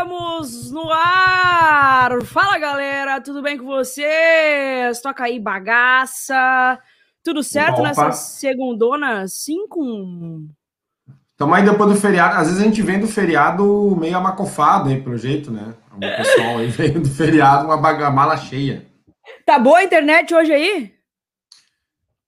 Estamos no ar! Fala galera, tudo bem com vocês? Toca aí bagaça. Tudo certo Opa. nessa segundona? Sim, com. Estamos aí depois do feriado. Às vezes a gente vem do feriado meio amacofado aí, pelo jeito, né? O pessoal aí veio do feriado uma mala cheia. Tá boa a internet hoje aí?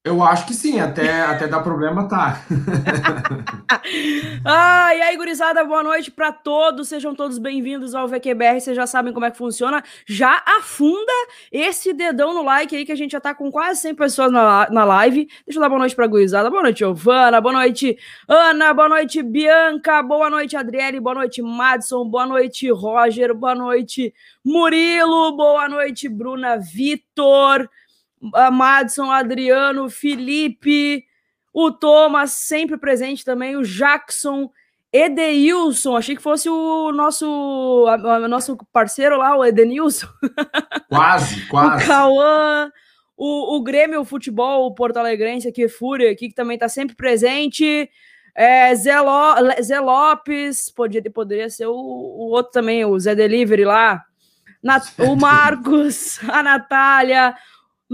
Eu acho que sim, até, até dar problema tá. ah, e aí, gurizada, boa noite para todos. Sejam todos bem-vindos ao VQBR. Vocês já sabem como é que funciona. Já afunda esse dedão no like aí, que a gente já tá com quase 100 pessoas na, na live. Deixa eu dar boa noite pra gurizada. Boa noite, Giovana. Boa noite, Ana. Boa noite, Bianca. Boa noite, Adriele. Boa noite, Madison. Boa noite, Roger. Boa noite, Murilo. Boa noite, Bruna Vitor a Madison, Adriano, Felipe, o Thomas sempre presente também, o Jackson, Edeilson, achei que fosse o nosso, a, a, nosso parceiro lá, o Edenilson. Quase, quase. o Cauã, o, o Grêmio Futebol, o Porto Alegrense aqui, Fúria, aqui, que também está sempre presente. É, Zé, Zé Lopes, podia, poderia ser o, o outro também, o Zé Delivery lá. Na, o Marcos, a Natália,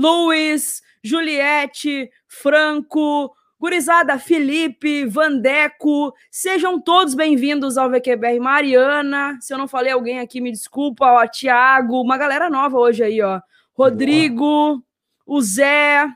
Luiz, Juliette, Franco, Gurizada, Felipe, Vandeco, sejam todos bem-vindos ao VQBR. Mariana, se eu não falei alguém aqui, me desculpa, ó, Tiago, uma galera nova hoje aí, ó. Rodrigo, Boa. o Zé,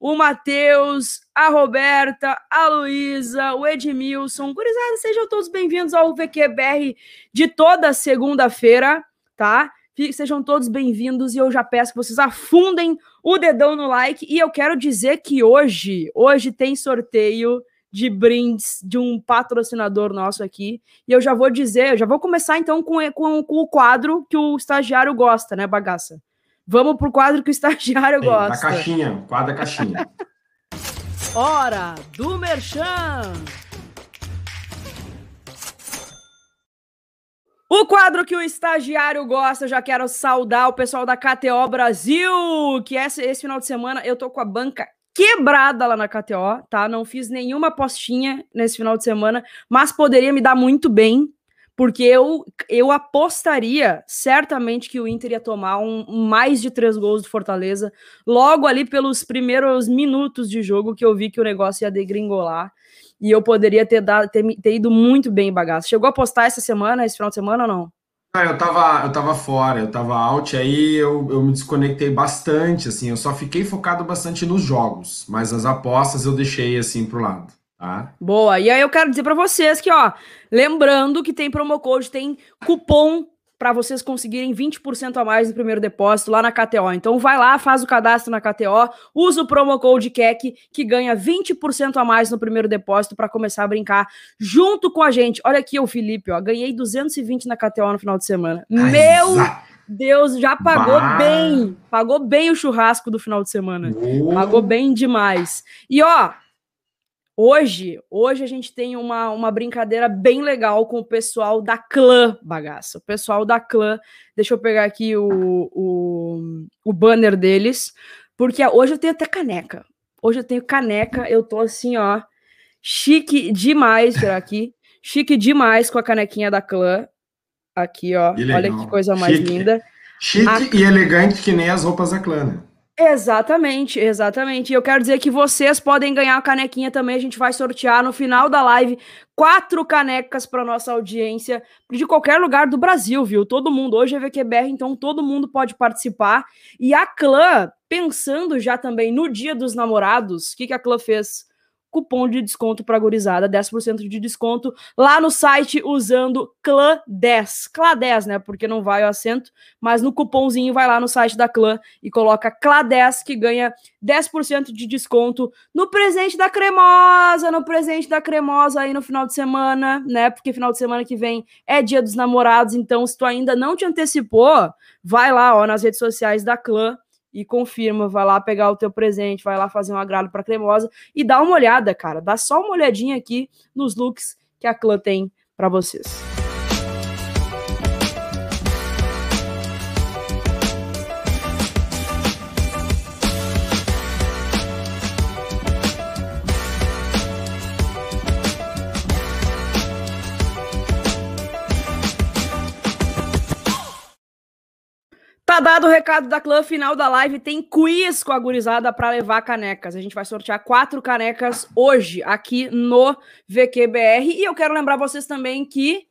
o Matheus, a Roberta, a Luísa, o Edmilson. Gurizada, sejam todos bem-vindos ao VQBR de toda segunda-feira, tá? Sejam todos bem-vindos e eu já peço que vocês afundem o dedão no like. E eu quero dizer que hoje, hoje tem sorteio de brindes de um patrocinador nosso aqui. E eu já vou dizer, eu já vou começar então com, com, com o quadro que o estagiário gosta, né, bagaça? Vamos pro quadro que o estagiário Ei, gosta. Da caixinha, quadro da caixinha. Hora do Merchan! O quadro que o estagiário gosta, já quero saudar o pessoal da KTO Brasil, que esse, esse final de semana eu tô com a banca quebrada lá na KTO, tá? Não fiz nenhuma postinha nesse final de semana, mas poderia me dar muito bem, porque eu, eu apostaria certamente que o Inter ia tomar um mais de três gols do Fortaleza, logo ali pelos primeiros minutos de jogo que eu vi que o negócio ia degringolar e eu poderia ter, dado, ter, ter ido muito bem em bagaço. Chegou a postar essa semana, esse final de semana ou não? Ah, eu tava, eu tava fora, eu tava out, aí eu, eu me desconectei bastante, assim, eu só fiquei focado bastante nos jogos, mas as apostas eu deixei, assim, pro lado, tá? Boa, e aí eu quero dizer para vocês que, ó, lembrando que tem promo code, tem cupom para vocês conseguirem 20% a mais no primeiro depósito lá na KTO. Então vai lá, faz o cadastro na KTO, usa o promo code KEC que ganha 20% a mais no primeiro depósito para começar a brincar junto com a gente. Olha aqui o Felipe, ó, ganhei 220 na KTO no final de semana. Ai, Meu Deus, já pagou bah. bem. Pagou bem o churrasco do final de semana. Oh. Pagou bem demais. E ó, Hoje, hoje a gente tem uma, uma brincadeira bem legal com o pessoal da clã bagaça. O pessoal da clã, deixa eu pegar aqui o, o, o banner deles, porque hoje eu tenho até caneca. Hoje eu tenho caneca, eu tô assim, ó, chique demais, tirar aqui, chique demais com a canequinha da clã. Aqui, ó, olha que coisa mais chique. linda. Chique a... e elegante que nem as roupas da clã, né? Exatamente, exatamente. E eu quero dizer que vocês podem ganhar a canequinha também. A gente vai sortear no final da live quatro canecas para nossa audiência de qualquer lugar do Brasil, viu? Todo mundo. Hoje é VQBR, então todo mundo pode participar. E a clã, pensando já também no Dia dos Namorados, o que, que a clã fez? Cupom de desconto para gurizada, 10% de desconto lá no site usando CLã10. CLA10, né? Porque não vai o acento, mas no cupomzinho vai lá no site da Clã e coloca CLA10 que ganha 10% de desconto no presente da Cremosa, no presente da Cremosa aí no final de semana, né? Porque final de semana que vem é Dia dos Namorados, então se tu ainda não te antecipou, vai lá, ó, nas redes sociais da Clã e confirma, vai lá pegar o teu presente, vai lá fazer um agrado para cremosa e dá uma olhada, cara, dá só uma olhadinha aqui nos looks que a clã tem para vocês. Tá dado o recado da clã final da live. Tem quiz com a gurizada para levar canecas. A gente vai sortear quatro canecas hoje aqui no VQBR. E eu quero lembrar vocês também que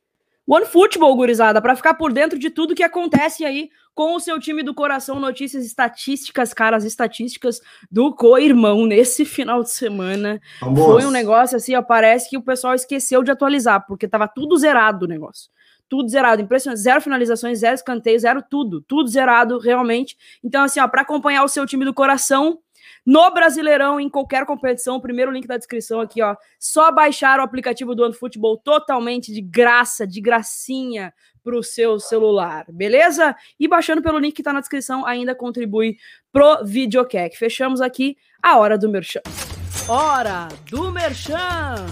One Football, gurizada, para ficar por dentro de tudo que acontece aí com o seu time do coração, notícias estatísticas, caras, estatísticas do co-irmão nesse final de semana. Vamos. Foi um negócio assim, ó, parece que o pessoal esqueceu de atualizar, porque tava tudo zerado o negócio tudo zerado, impressionante, zero finalizações, zero escanteio, zero tudo, tudo zerado realmente. Então assim, ó, para acompanhar o seu time do coração no Brasileirão em qualquer competição, o primeiro link da descrição aqui, ó, só baixar o aplicativo do OneFootball totalmente de graça, de gracinha para o seu celular, beleza? E baixando pelo link que está na descrição ainda contribui pro videocack. Fechamos aqui a hora do merchan. Hora do merchan.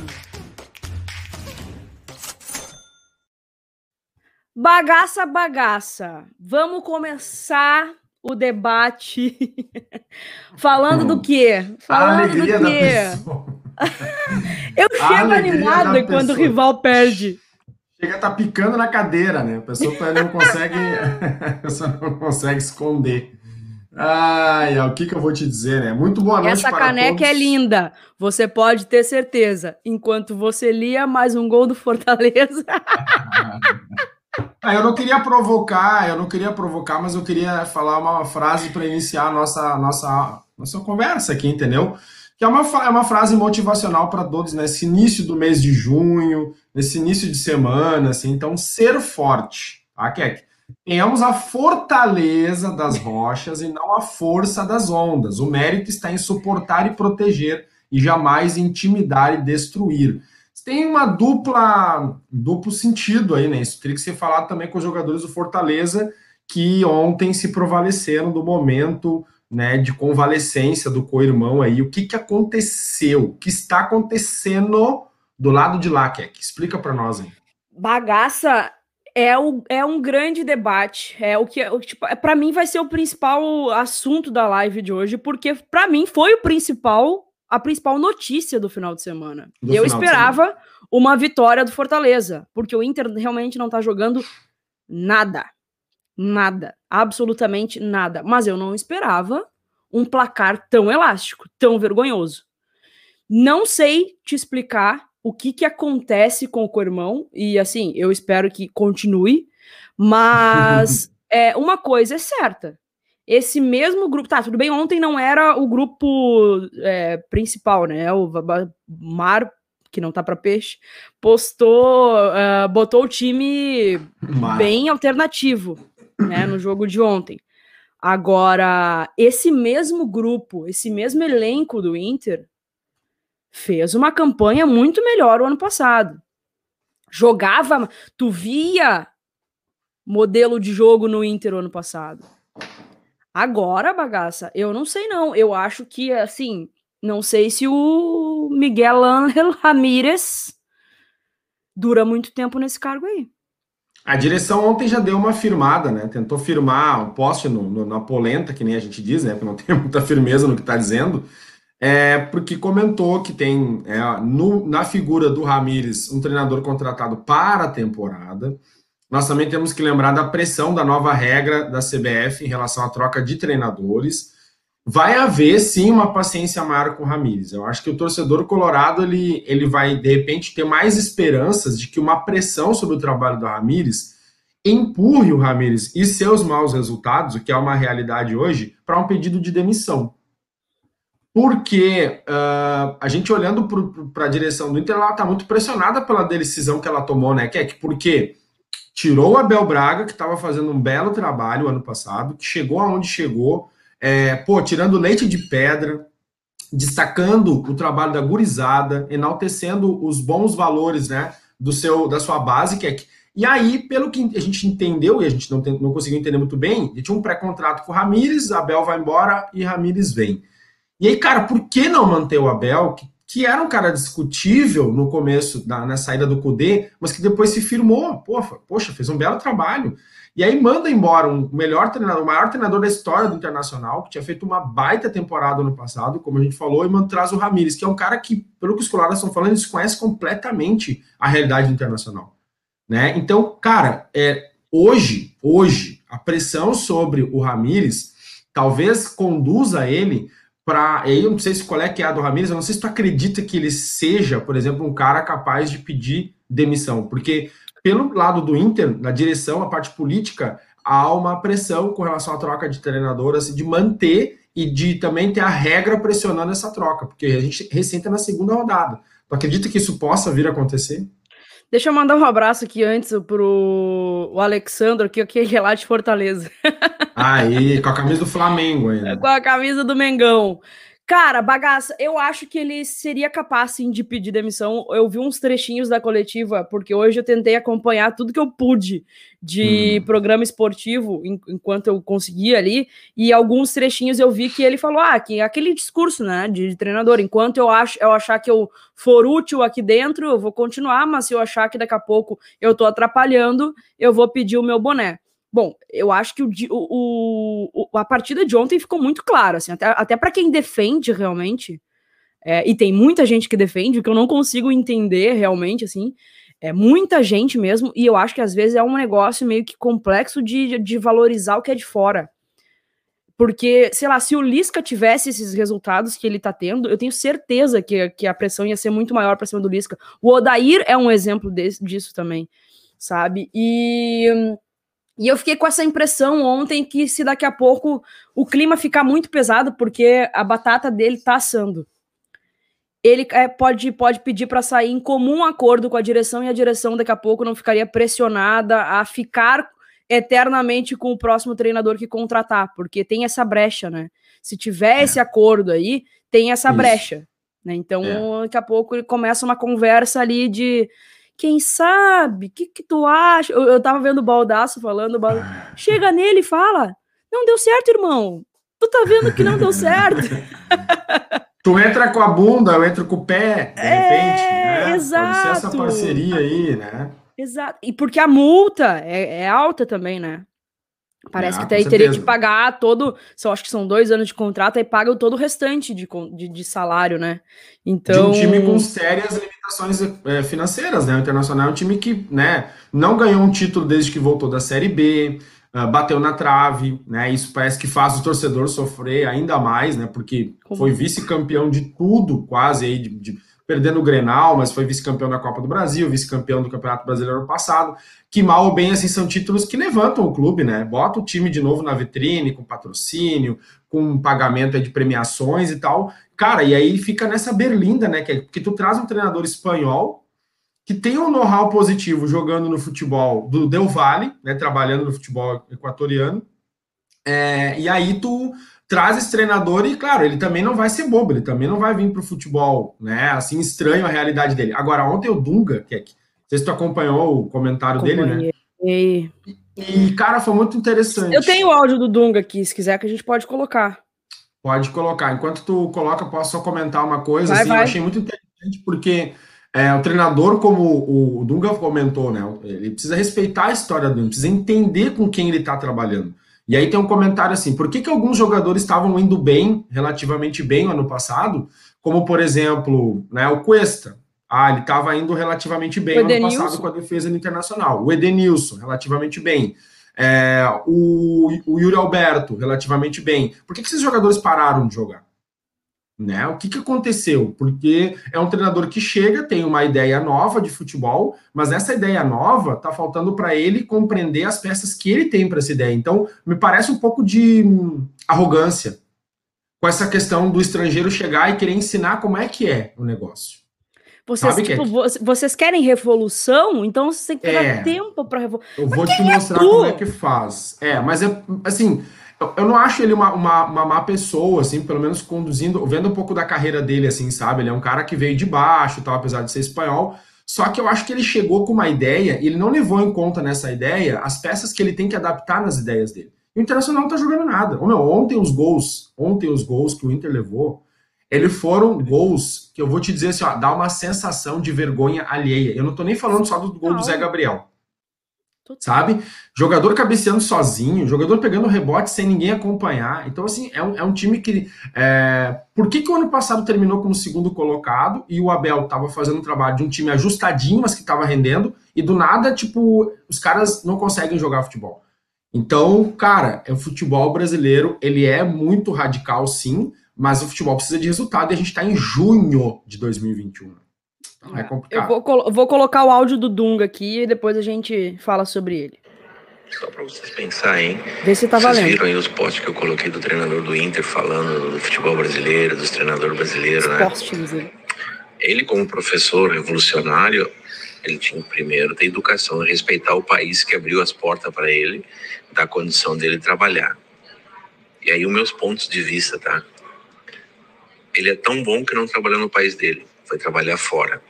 Bagaça, bagaça. Vamos começar o debate falando do quê? Falando do quê? Eu chego animada quando o rival perde. Chega tá picando na cadeira, né? A pessoa não consegue, a pessoa não consegue esconder. Ai, o que, que eu vou te dizer, né? Muito boa noite Essa caneca todos. é linda, você pode ter certeza. Enquanto você lia mais um gol do Fortaleza. Ah, eu não queria provocar, eu não queria provocar, mas eu queria falar uma frase para iniciar a nossa, nossa, nossa conversa aqui, entendeu? Que é uma, é uma frase motivacional para todos nesse início do mês de junho, nesse início de semana, assim. Então, ser forte, tá, Kek? Tenhamos a fortaleza das rochas e não a força das ondas. O mérito está em suportar e proteger e jamais intimidar e destruir tem uma dupla duplo sentido aí, né? Isso teria que ser falado também com os jogadores do Fortaleza que ontem se prevaleceram do momento né, de convalescência do co-irmão aí. O que, que aconteceu? O que está acontecendo do lado de lá, Keck? Explica para nós aí. Bagaça é, o, é um grande debate. É o que, tipo, é, para mim vai ser o principal assunto da live de hoje, porque para mim foi o principal a principal notícia do final de semana. Do eu esperava uma vitória do Fortaleza, porque o Inter realmente não tá jogando nada. Nada. Absolutamente nada. Mas eu não esperava um placar tão elástico, tão vergonhoso. Não sei te explicar o que que acontece com o Cormão, e assim, eu espero que continue, mas é, uma coisa é certa, esse mesmo grupo. Tá, tudo bem, ontem não era o grupo é, principal, né? O Mar, que não tá para peixe, postou, uh, botou o time Mar. bem alternativo, né? No jogo de ontem. Agora, esse mesmo grupo, esse mesmo elenco do Inter fez uma campanha muito melhor o ano passado. Jogava, tu via modelo de jogo no Inter o ano passado Agora, bagaça, eu não sei não. Eu acho que, assim, não sei se o Miguel Ángel Ramírez dura muito tempo nesse cargo aí. A direção ontem já deu uma firmada, né? Tentou firmar o poste no, no, na polenta, que nem a gente diz, né? Porque não tem muita firmeza no que está dizendo. É, porque comentou que tem é, no, na figura do Ramires um treinador contratado para a temporada. Nós também temos que lembrar da pressão da nova regra da CBF em relação à troca de treinadores. Vai haver sim uma paciência maior com o Ramires. Eu acho que o torcedor colorado ele, ele vai de repente ter mais esperanças de que uma pressão sobre o trabalho do Ramires empurre o Ramires e seus maus resultados, o que é uma realidade hoje, para um pedido de demissão. Porque uh, a gente olhando para a direção do Inter, ela está muito pressionada pela decisão que ela tomou, né, Keck? Porque tirou o Abel Braga, que estava fazendo um belo trabalho ano passado, que chegou aonde chegou, é, pô, tirando leite de pedra, destacando o trabalho da gurizada, enaltecendo os bons valores, né, do seu, da sua base, que é e aí, pelo que a gente entendeu, e a gente não, tem, não conseguiu entender muito bem, ele tinha um pré-contrato com o Ramires, Abel vai embora e Ramires vem. E aí, cara, por que não manter o Abel, que que era um cara discutível no começo, na, na saída do Cudê, mas que depois se firmou. Poxa, poxa, fez um belo trabalho. E aí manda embora um melhor treinador, o maior treinador da história do Internacional, que tinha feito uma baita temporada no passado, como a gente falou, e manda, traz o Ramires, que é um cara que, pelo que os colares estão falando, eles conhecem completamente a realidade internacional. Né? Então, cara, é, hoje, hoje, a pressão sobre o Ramires talvez conduza ele para. Eu não sei se qual é que é a do Ramires, eu não sei se tu acredita que ele seja, por exemplo, um cara capaz de pedir demissão, porque pelo lado do Inter, na direção, a parte política, há uma pressão com relação à troca de treinador, assim, de manter e de também ter a regra pressionando essa troca, porque a gente recém na segunda rodada. Tu acredita que isso possa vir a acontecer? Deixa eu mandar um abraço aqui antes pro o Alexandre, que, que é lá de Fortaleza. Aí, com a camisa do Flamengo ainda. Com a camisa do Mengão. Cara, bagaça, eu acho que ele seria capaz sim de pedir demissão. Eu vi uns trechinhos da coletiva, porque hoje eu tentei acompanhar tudo que eu pude de hum. programa esportivo enquanto eu conseguia ali, e alguns trechinhos eu vi que ele falou: "Ah, que aquele discurso, né, de, de treinador, enquanto eu acho eu achar que eu for útil aqui dentro, eu vou continuar, mas se eu achar que daqui a pouco eu tô atrapalhando, eu vou pedir o meu boné". Bom, eu acho que o, o, o, a partida de ontem ficou muito clara, assim, até, até para quem defende realmente, é, e tem muita gente que defende, o que eu não consigo entender realmente, assim, é muita gente mesmo, e eu acho que às vezes é um negócio meio que complexo de, de valorizar o que é de fora. Porque, sei lá, se o Lisca tivesse esses resultados que ele tá tendo, eu tenho certeza que, que a pressão ia ser muito maior para cima do Lisca. O Odair é um exemplo desse, disso também, sabe? E e eu fiquei com essa impressão ontem que se daqui a pouco o clima ficar muito pesado, porque a batata dele tá assando, ele é, pode, pode pedir para sair em comum acordo com a direção e a direção daqui a pouco não ficaria pressionada a ficar eternamente com o próximo treinador que contratar, porque tem essa brecha, né? Se tiver é. esse acordo aí, tem essa Isso. brecha. Né? Então, é. daqui a pouco ele começa uma conversa ali de quem sabe? O que, que tu acha? Eu, eu tava vendo o Baldaço falando, o Baldaço, chega nele e fala: Não deu certo, irmão. Tu tá vendo que não deu certo. tu entra com a bunda, eu entro com o pé, de é, repente. Né? Exato. Pode ser essa parceria aí, né? Exato. E porque a multa é, é alta também, né? Parece ah, que teria que pagar todo. Só acho que são dois anos de contrato e pagam todo o restante de, de, de, salário, né? Então. De um time com sérias limitações é, financeiras, né? O Internacional é um time que né, não ganhou um título desde que voltou da Série B, uh, bateu na trave, né? Isso parece que faz o torcedor sofrer ainda mais, né? Porque Como? foi vice-campeão de tudo, quase aí, de, de perdendo o Grenal, mas foi vice-campeão da Copa do Brasil, vice-campeão do Campeonato Brasileiro passado, que mal ou bem assim são títulos que levantam o clube, né? Bota o time de novo na vitrine, com patrocínio, com pagamento de premiações e tal. Cara, e aí fica nessa berlinda, né? Que, é, que tu traz um treinador espanhol que tem um know-how positivo jogando no futebol do Del Valle, né? Trabalhando no futebol equatoriano. É, e aí tu traz esse treinador e, claro, ele também não vai ser bobo, ele também não vai vir para o futebol, né? Assim, estranho a realidade dele. Agora, ontem o Dunga, que é que, não sei se tu acompanhou o comentário dele, né? E, e, cara, foi muito interessante. Eu tenho o áudio do Dunga aqui, se quiser que a gente pode colocar. Pode colocar. Enquanto tu coloca, posso só comentar uma coisa. Vai, assim, vai. Eu achei muito interessante porque é, o treinador, como o, o Dunga comentou, né? Ele precisa respeitar a história dele, precisa entender com quem ele está trabalhando. E aí tem um comentário assim: por que, que alguns jogadores estavam indo bem, relativamente bem no ano passado? Como, por exemplo, né, o Cuesta. Ah, ele estava indo relativamente bem no ano passado com a defesa internacional. O Edenilson, relativamente bem. É, o, o Yuri Alberto, relativamente bem. Por que, que esses jogadores pararam de jogar? Né? O que, que aconteceu? Porque é um treinador que chega, tem uma ideia nova de futebol, mas essa ideia nova está faltando para ele compreender as peças que ele tem para essa ideia. Então, me parece um pouco de hum, arrogância com essa questão do estrangeiro chegar e querer ensinar como é que é o negócio. Vocês, tipo, que é? vocês querem revolução? Então você tem que dar é, tempo para revolução. Eu vou te é mostrar é como é que faz. É, mas é assim eu não acho ele uma, uma, uma, má pessoa, assim, pelo menos conduzindo, vendo um pouco da carreira dele, assim, sabe? Ele é um cara que veio de baixo, tal, apesar de ser espanhol. Só que eu acho que ele chegou com uma ideia e ele não levou em conta nessa ideia as peças que ele tem que adaptar nas ideias dele. o Internacional não tá jogando nada. Ou meu, ontem os gols, ontem os gols que o Inter levou, eles foram gols que eu vou te dizer assim, ó, dá uma sensação de vergonha alheia. Eu não tô nem falando só do gol do Zé Gabriel. Sabe? Jogador cabeceando sozinho, jogador pegando rebote sem ninguém acompanhar. Então, assim, é um, é um time que. É... Por que, que o ano passado terminou como segundo colocado e o Abel estava fazendo um trabalho de um time ajustadinho, mas que estava rendendo, e do nada, tipo, os caras não conseguem jogar futebol? Então, cara, o futebol brasileiro, ele é muito radical, sim, mas o futebol precisa de resultado e a gente está em junho de 2021. Então é, é complicado. Eu vou, vou, colocar o áudio do Dunga aqui e depois a gente fala sobre ele. Só para vocês pensarem, hein? Vê se tá vocês valendo. viram aí os posts que eu coloquei do treinador do Inter falando do futebol brasileiro, dos treinadores brasileiros, né? Ele, como professor revolucionário, ele tinha primeiro ter educação, respeitar o país que abriu as portas para ele, da condição dele trabalhar. E aí os meus pontos de vista, tá? Ele é tão bom que não trabalhou no país dele, foi trabalhar fora.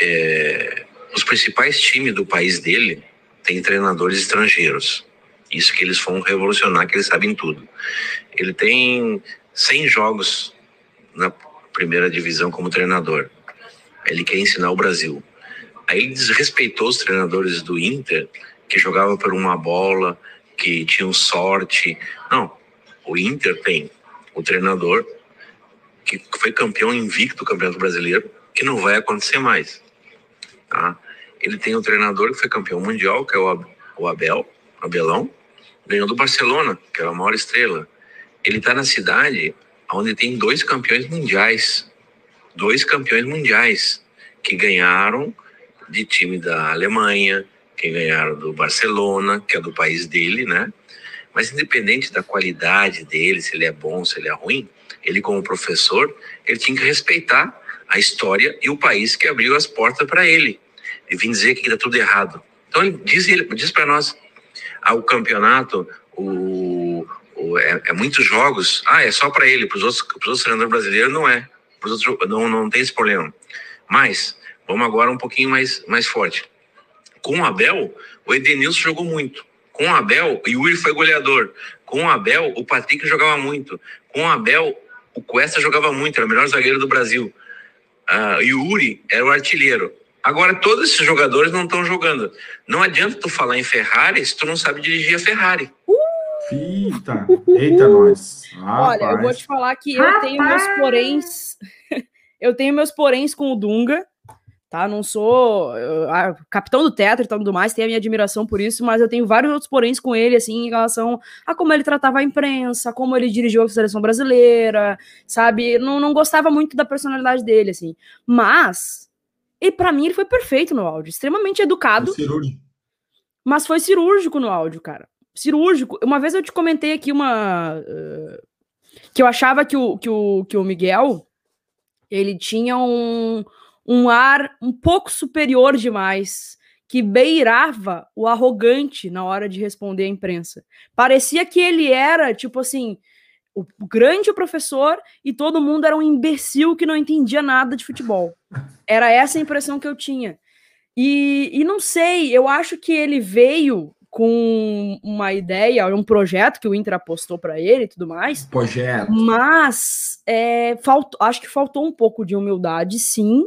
É, os principais times do país dele têm treinadores estrangeiros. Isso que eles foram revolucionar, que eles sabem tudo. Ele tem 100 jogos na primeira divisão como treinador. Ele quer ensinar o Brasil. Aí ele desrespeitou os treinadores do Inter, que jogavam por uma bola, que tinham sorte. Não, o Inter tem o treinador que foi campeão invicto do Campeonato Brasileiro, que não vai acontecer mais. Tá? Ele tem o treinador que foi campeão mundial, que é o Abel, Abelão, ganhou do Barcelona, que era a maior estrela. Ele está na cidade onde tem dois campeões mundiais, dois campeões mundiais que ganharam de time da Alemanha, que ganharam do Barcelona, que é do país dele, né? Mas independente da qualidade dele, se ele é bom, se ele é ruim, ele como professor, ele tinha que respeitar a história e o país que abriu as portas para ele. E vim dizer que está tudo errado. Então ele diz, ele diz para nós, ah, o campeonato, o, o é, é, muitos jogos, ah, é só para ele, para os outros, outros treinadores brasileiros não é, pros outros, não, não tem esse problema. Mas, vamos agora um pouquinho mais, mais forte. Com o Abel, o Edenilson jogou muito. Com o Abel, o Yuri foi goleador. Com o Abel, o Patrick jogava muito. Com o Abel, o Cuesta jogava muito, era o melhor zagueiro do Brasil. Uh, e o Yuri era o artilheiro. Agora, todos esses jogadores não estão jogando. Não adianta tu falar em Ferrari se tu não sabe dirigir a Ferrari. Eita, eita nós. Olha, eu vou te falar que eu tenho meus poréns. eu tenho meus poréns com o Dunga tá? Não sou a, capitão do teatro e tudo mais, tenho a minha admiração por isso, mas eu tenho vários outros poréns com ele, assim, em relação a como ele tratava a imprensa, como ele dirigiu a seleção brasileira, sabe? Não, não gostava muito da personalidade dele, assim. Mas, e para mim ele foi perfeito no áudio, extremamente educado. Foi. Mas foi cirúrgico no áudio, cara. Cirúrgico. Uma vez eu te comentei aqui uma. Uh, que eu achava que o, que o, que o Miguel ele tinha um, um ar um pouco superior demais, que beirava o arrogante na hora de responder à imprensa. Parecia que ele era, tipo assim, o grande professor e todo mundo era um imbecil que não entendia nada de futebol. Era essa a impressão que eu tinha. E, e não sei, eu acho que ele veio com uma ideia, um projeto que o Inter apostou para ele e tudo mais. Projeto. Mas é, faltou, acho que faltou um pouco de humildade, sim,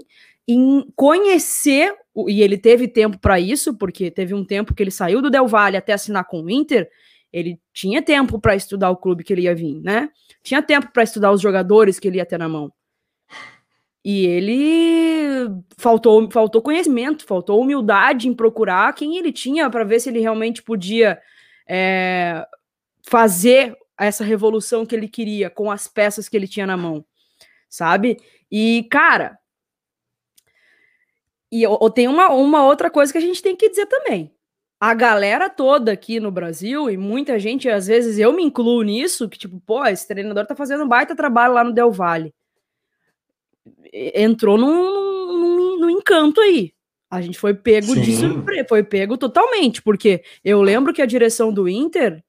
em conhecer, e ele teve tempo para isso, porque teve um tempo que ele saiu do Del Valle até assinar com o Inter, ele tinha tempo para estudar o clube que ele ia vir, né? Tinha tempo para estudar os jogadores que ele ia ter na mão. E ele faltou, faltou conhecimento, faltou humildade em procurar quem ele tinha para ver se ele realmente podia é, fazer essa revolução que ele queria com as peças que ele tinha na mão, sabe? E, cara, e eu tenho uma, uma outra coisa que a gente tem que dizer também. A galera toda aqui no Brasil, e muita gente, às vezes eu me incluo nisso, que tipo, pô, esse treinador tá fazendo um baita trabalho lá no Del Valle. Entrou num, num, num encanto aí. A gente foi pego Sim. de surpresa, foi pego totalmente, porque eu lembro que a direção do Inter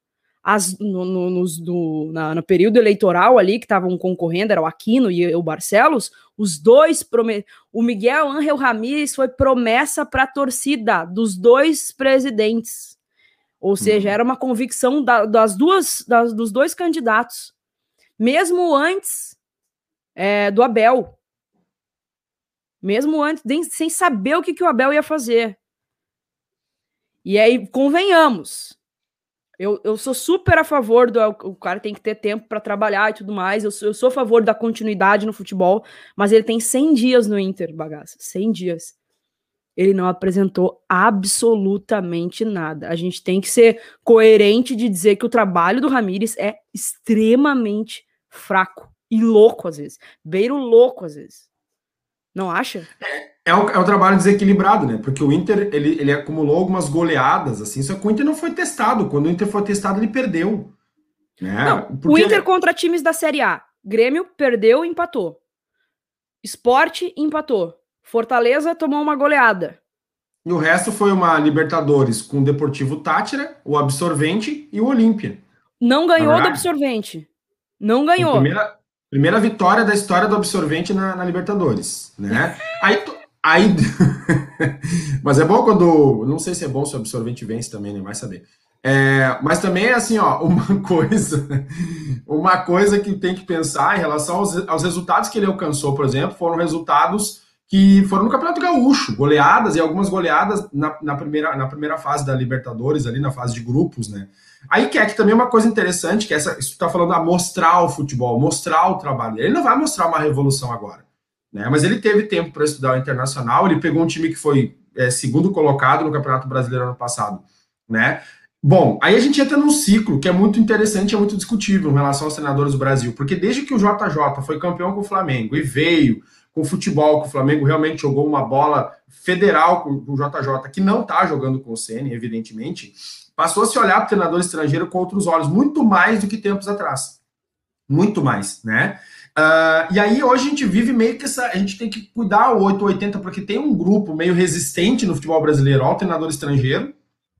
as, no, no, no, na, no, período eleitoral ali, que estavam concorrendo, era o Aquino e o Barcelos, os dois, o Miguel Ángel Ramírez foi promessa para a torcida dos dois presidentes. Ou seja, uhum. era uma convicção da, das duas, das, dos dois candidatos, mesmo antes é, do Abel. Mesmo antes, sem saber o que, que o Abel ia fazer. E aí, convenhamos, eu, eu sou super a favor do. O cara tem que ter tempo para trabalhar e tudo mais. Eu sou, eu sou a favor da continuidade no futebol, mas ele tem 100 dias no Inter, bagaça. 100 dias. ele não apresentou absolutamente nada. A gente tem que ser coerente de dizer que o trabalho do Ramires é extremamente fraco e louco às vezes. Beiro louco às vezes. Não acha? É, é, um, é um trabalho desequilibrado, né? Porque o Inter ele, ele acumulou algumas goleadas, assim, só que o Inter não foi testado. Quando o Inter foi testado, ele perdeu. Né? Não, Porque... O Inter contra times da Série A. Grêmio perdeu e empatou. Esporte empatou. Fortaleza tomou uma goleada. E o resto foi uma Libertadores com o Deportivo Tátira, o Absorvente e o Olímpia. Não ganhou do Absorvente. Não ganhou. Primeira, primeira vitória da história do Absorvente na, na Libertadores, né? aí, aí mas é bom quando, não sei se é bom se o Absorvente vence também, né? Vai saber. É, mas também é assim, ó, uma coisa, uma coisa que tem que pensar em relação aos, aos resultados que ele alcançou, por exemplo, foram resultados que foram no Campeonato Gaúcho, goleadas e algumas goleadas na, na, primeira, na primeira fase da Libertadores, ali na fase de grupos, né? Aí que é que também é uma coisa interessante, que essa, está falando a mostrar o futebol, mostrar o trabalho. Ele não vai mostrar uma revolução agora, né? Mas ele teve tempo para estudar o internacional, ele pegou um time que foi é, segundo colocado no Campeonato Brasileiro ano passado, né? Bom, aí a gente entra num ciclo que é muito interessante é muito discutível em relação aos treinadores do Brasil, porque desde que o JJ foi campeão com o Flamengo e veio com o futebol, que o Flamengo realmente jogou uma bola federal com o JJ, que não está jogando com o CN, evidentemente, passou a se olhar para o treinador estrangeiro com outros olhos, muito mais do que tempos atrás. Muito mais, né? Uh, e aí hoje a gente vive meio que essa. A gente tem que cuidar o 880, porque tem um grupo meio resistente no futebol brasileiro ao treinador estrangeiro,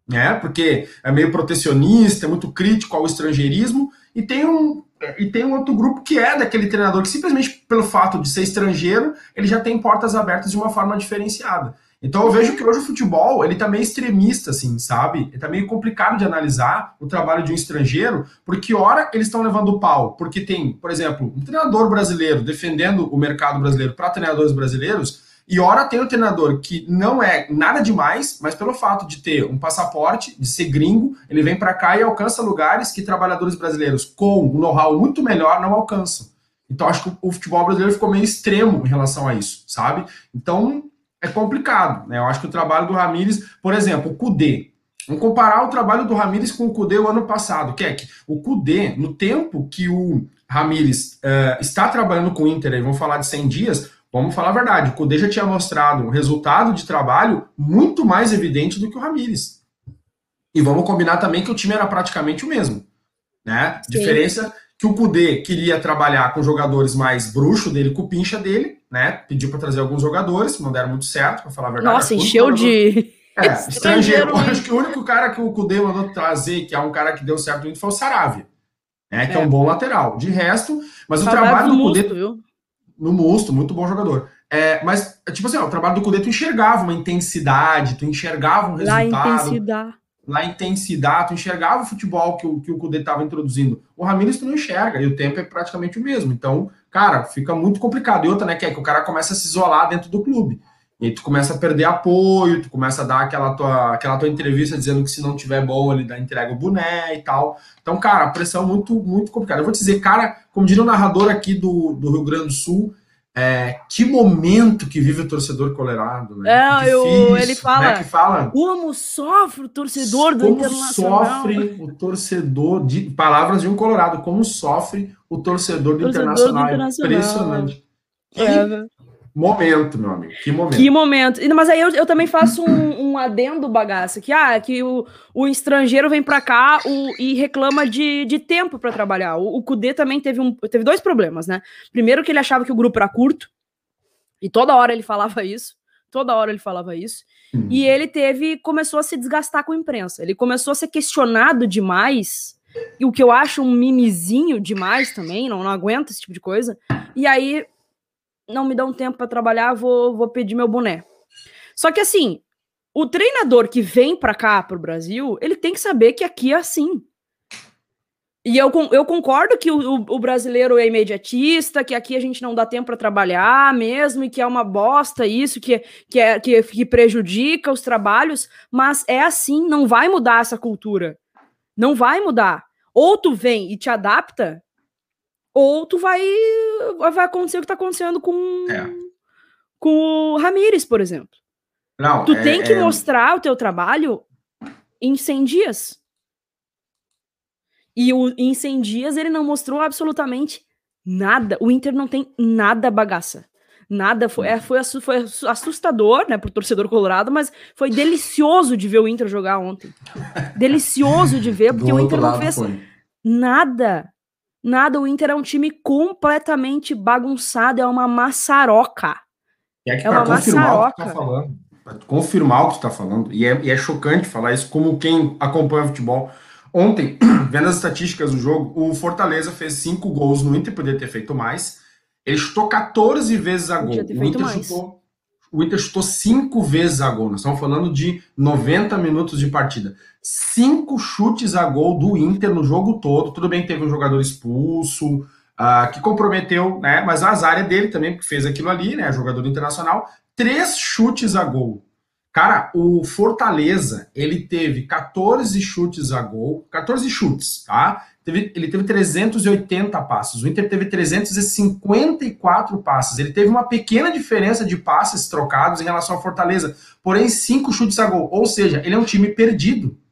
né? Porque é meio protecionista, é muito crítico ao estrangeirismo, e tem um e tem um outro grupo que é daquele treinador que simplesmente pelo fato de ser estrangeiro, ele já tem portas abertas de uma forma diferenciada. Então eu vejo que hoje o futebol, ele tá meio extremista, assim, sabe? Ele tá meio complicado de analisar o trabalho de um estrangeiro, porque ora eles estão levando pau, porque tem, por exemplo, um treinador brasileiro defendendo o mercado brasileiro para treinadores brasileiros, e ora tem o treinador que não é nada demais, mas pelo fato de ter um passaporte, de ser gringo, ele vem para cá e alcança lugares que trabalhadores brasileiros com um know-how muito melhor não alcançam. Então acho que o futebol brasileiro ficou meio extremo em relação a isso, sabe? Então é complicado, né? Eu acho que o trabalho do Ramires, por exemplo, o Cudê. Vamos comparar o trabalho do Ramires com o Cudê o ano passado, que é que o Cudê, no tempo que o Ramires uh, está trabalhando com o Inter, aí vamos falar de 100 dias, Vamos falar a verdade, o Cudê já tinha mostrado um resultado de trabalho muito mais evidente do que o Ramires. E vamos combinar também que o time era praticamente o mesmo. Né? Diferença que o Cudê queria trabalhar com jogadores mais bruxo dele, com o pincha dele, né? Pediu para trazer alguns jogadores, não deram muito certo, para falar a verdade. Nossa, encheu de. É, estrangeiro. Eu acho que o único cara que o Cudê mandou trazer, que é um cara que deu certo muito, foi o Saravia. Né, que é. é um bom lateral. De resto, mas o trabalho do Cudê. Viu? No Musto, muito bom jogador. É, mas, tipo assim, ó, o trabalho do Cudê, tu enxergava uma intensidade, tu enxergava um resultado. Lá intensidade. Lá intensidade, tu enxergava o futebol que o, que o Cudê estava introduzindo. O Ramires tu não enxerga, e o tempo é praticamente o mesmo. Então, cara, fica muito complicado. E outra, né, que é que o cara começa a se isolar dentro do clube. E tu começa a perder apoio, tu começa a dar aquela tua, aquela tua entrevista dizendo que se não tiver bom, ele dá, entrega o boné e tal. Então, cara, a pressão muito, muito complicada. Eu vou te dizer, cara, como diria o narrador aqui do, do Rio Grande do Sul, é, que momento que vive o torcedor colorado, né? É, eu, ele fala, né? que fala como sofre o torcedor do como Internacional. sofre o torcedor de palavras de um colorado, como sofre o torcedor do, torcedor internacional. do internacional. Impressionante. É. Momento, meu amigo. Que momento. Que momento. Mas aí eu, eu também faço um, um adendo bagaço, que, ah, que o, o estrangeiro vem para cá o, e reclama de, de tempo para trabalhar. O, o Kudê também teve, um, teve dois problemas, né? Primeiro que ele achava que o grupo era curto, e toda hora ele falava isso. Toda hora ele falava isso. Hum. E ele teve, começou a se desgastar com a imprensa. Ele começou a ser questionado demais, e o que eu acho um mimizinho demais também, não, não aguento esse tipo de coisa. E aí não me dão tempo para trabalhar, vou, vou pedir meu boné. Só que assim, o treinador que vem para cá, para o Brasil, ele tem que saber que aqui é assim. E eu, eu concordo que o, o, brasileiro é imediatista, que aqui a gente não dá tempo para trabalhar mesmo, e que é uma bosta isso, que, que, é, que, que prejudica os trabalhos, mas é assim, não vai mudar essa cultura. Não vai mudar. Ou tu vem e te adapta, ou tu vai vai acontecer o que tá acontecendo com é. com o Ramires, por exemplo. Não, tu é, tem que é... mostrar o teu trabalho em 100 dias. E o, em 100 dias ele não mostrou absolutamente nada. O Inter não tem nada bagaça. Nada, foi, é, foi, foi assustador, né, pro torcedor colorado, mas foi delicioso de ver o Inter jogar ontem. delicioso de ver, porque o Inter não fez foi. nada. Nada, o Inter é um time completamente bagunçado, é uma maçaroca. É, que é uma maçaroca. Tá falando, confirmar o que tu tá falando, e é, e é chocante falar isso, como quem acompanha futebol. Ontem, vendo as estatísticas do jogo, o Fortaleza fez cinco gols no Inter, poderia ter feito mais. Ele chutou 14 vezes a gol. O Inter, chutou, o Inter chutou 5 vezes a gol. Nós estamos falando de 90 minutos de partida. Cinco chutes a gol do Inter no jogo todo. Tudo bem teve um jogador expulso, uh, que comprometeu, né? Mas a azar é dele também, que fez aquilo ali, né? Jogador internacional. Três chutes a gol. Cara, o Fortaleza, ele teve 14 chutes a gol, 14 chutes, tá? Teve, ele teve 380 passes. O Inter teve 354 passes. Ele teve uma pequena diferença de passes trocados em relação ao Fortaleza, porém cinco chutes a gol. Ou seja, ele é um time perdido.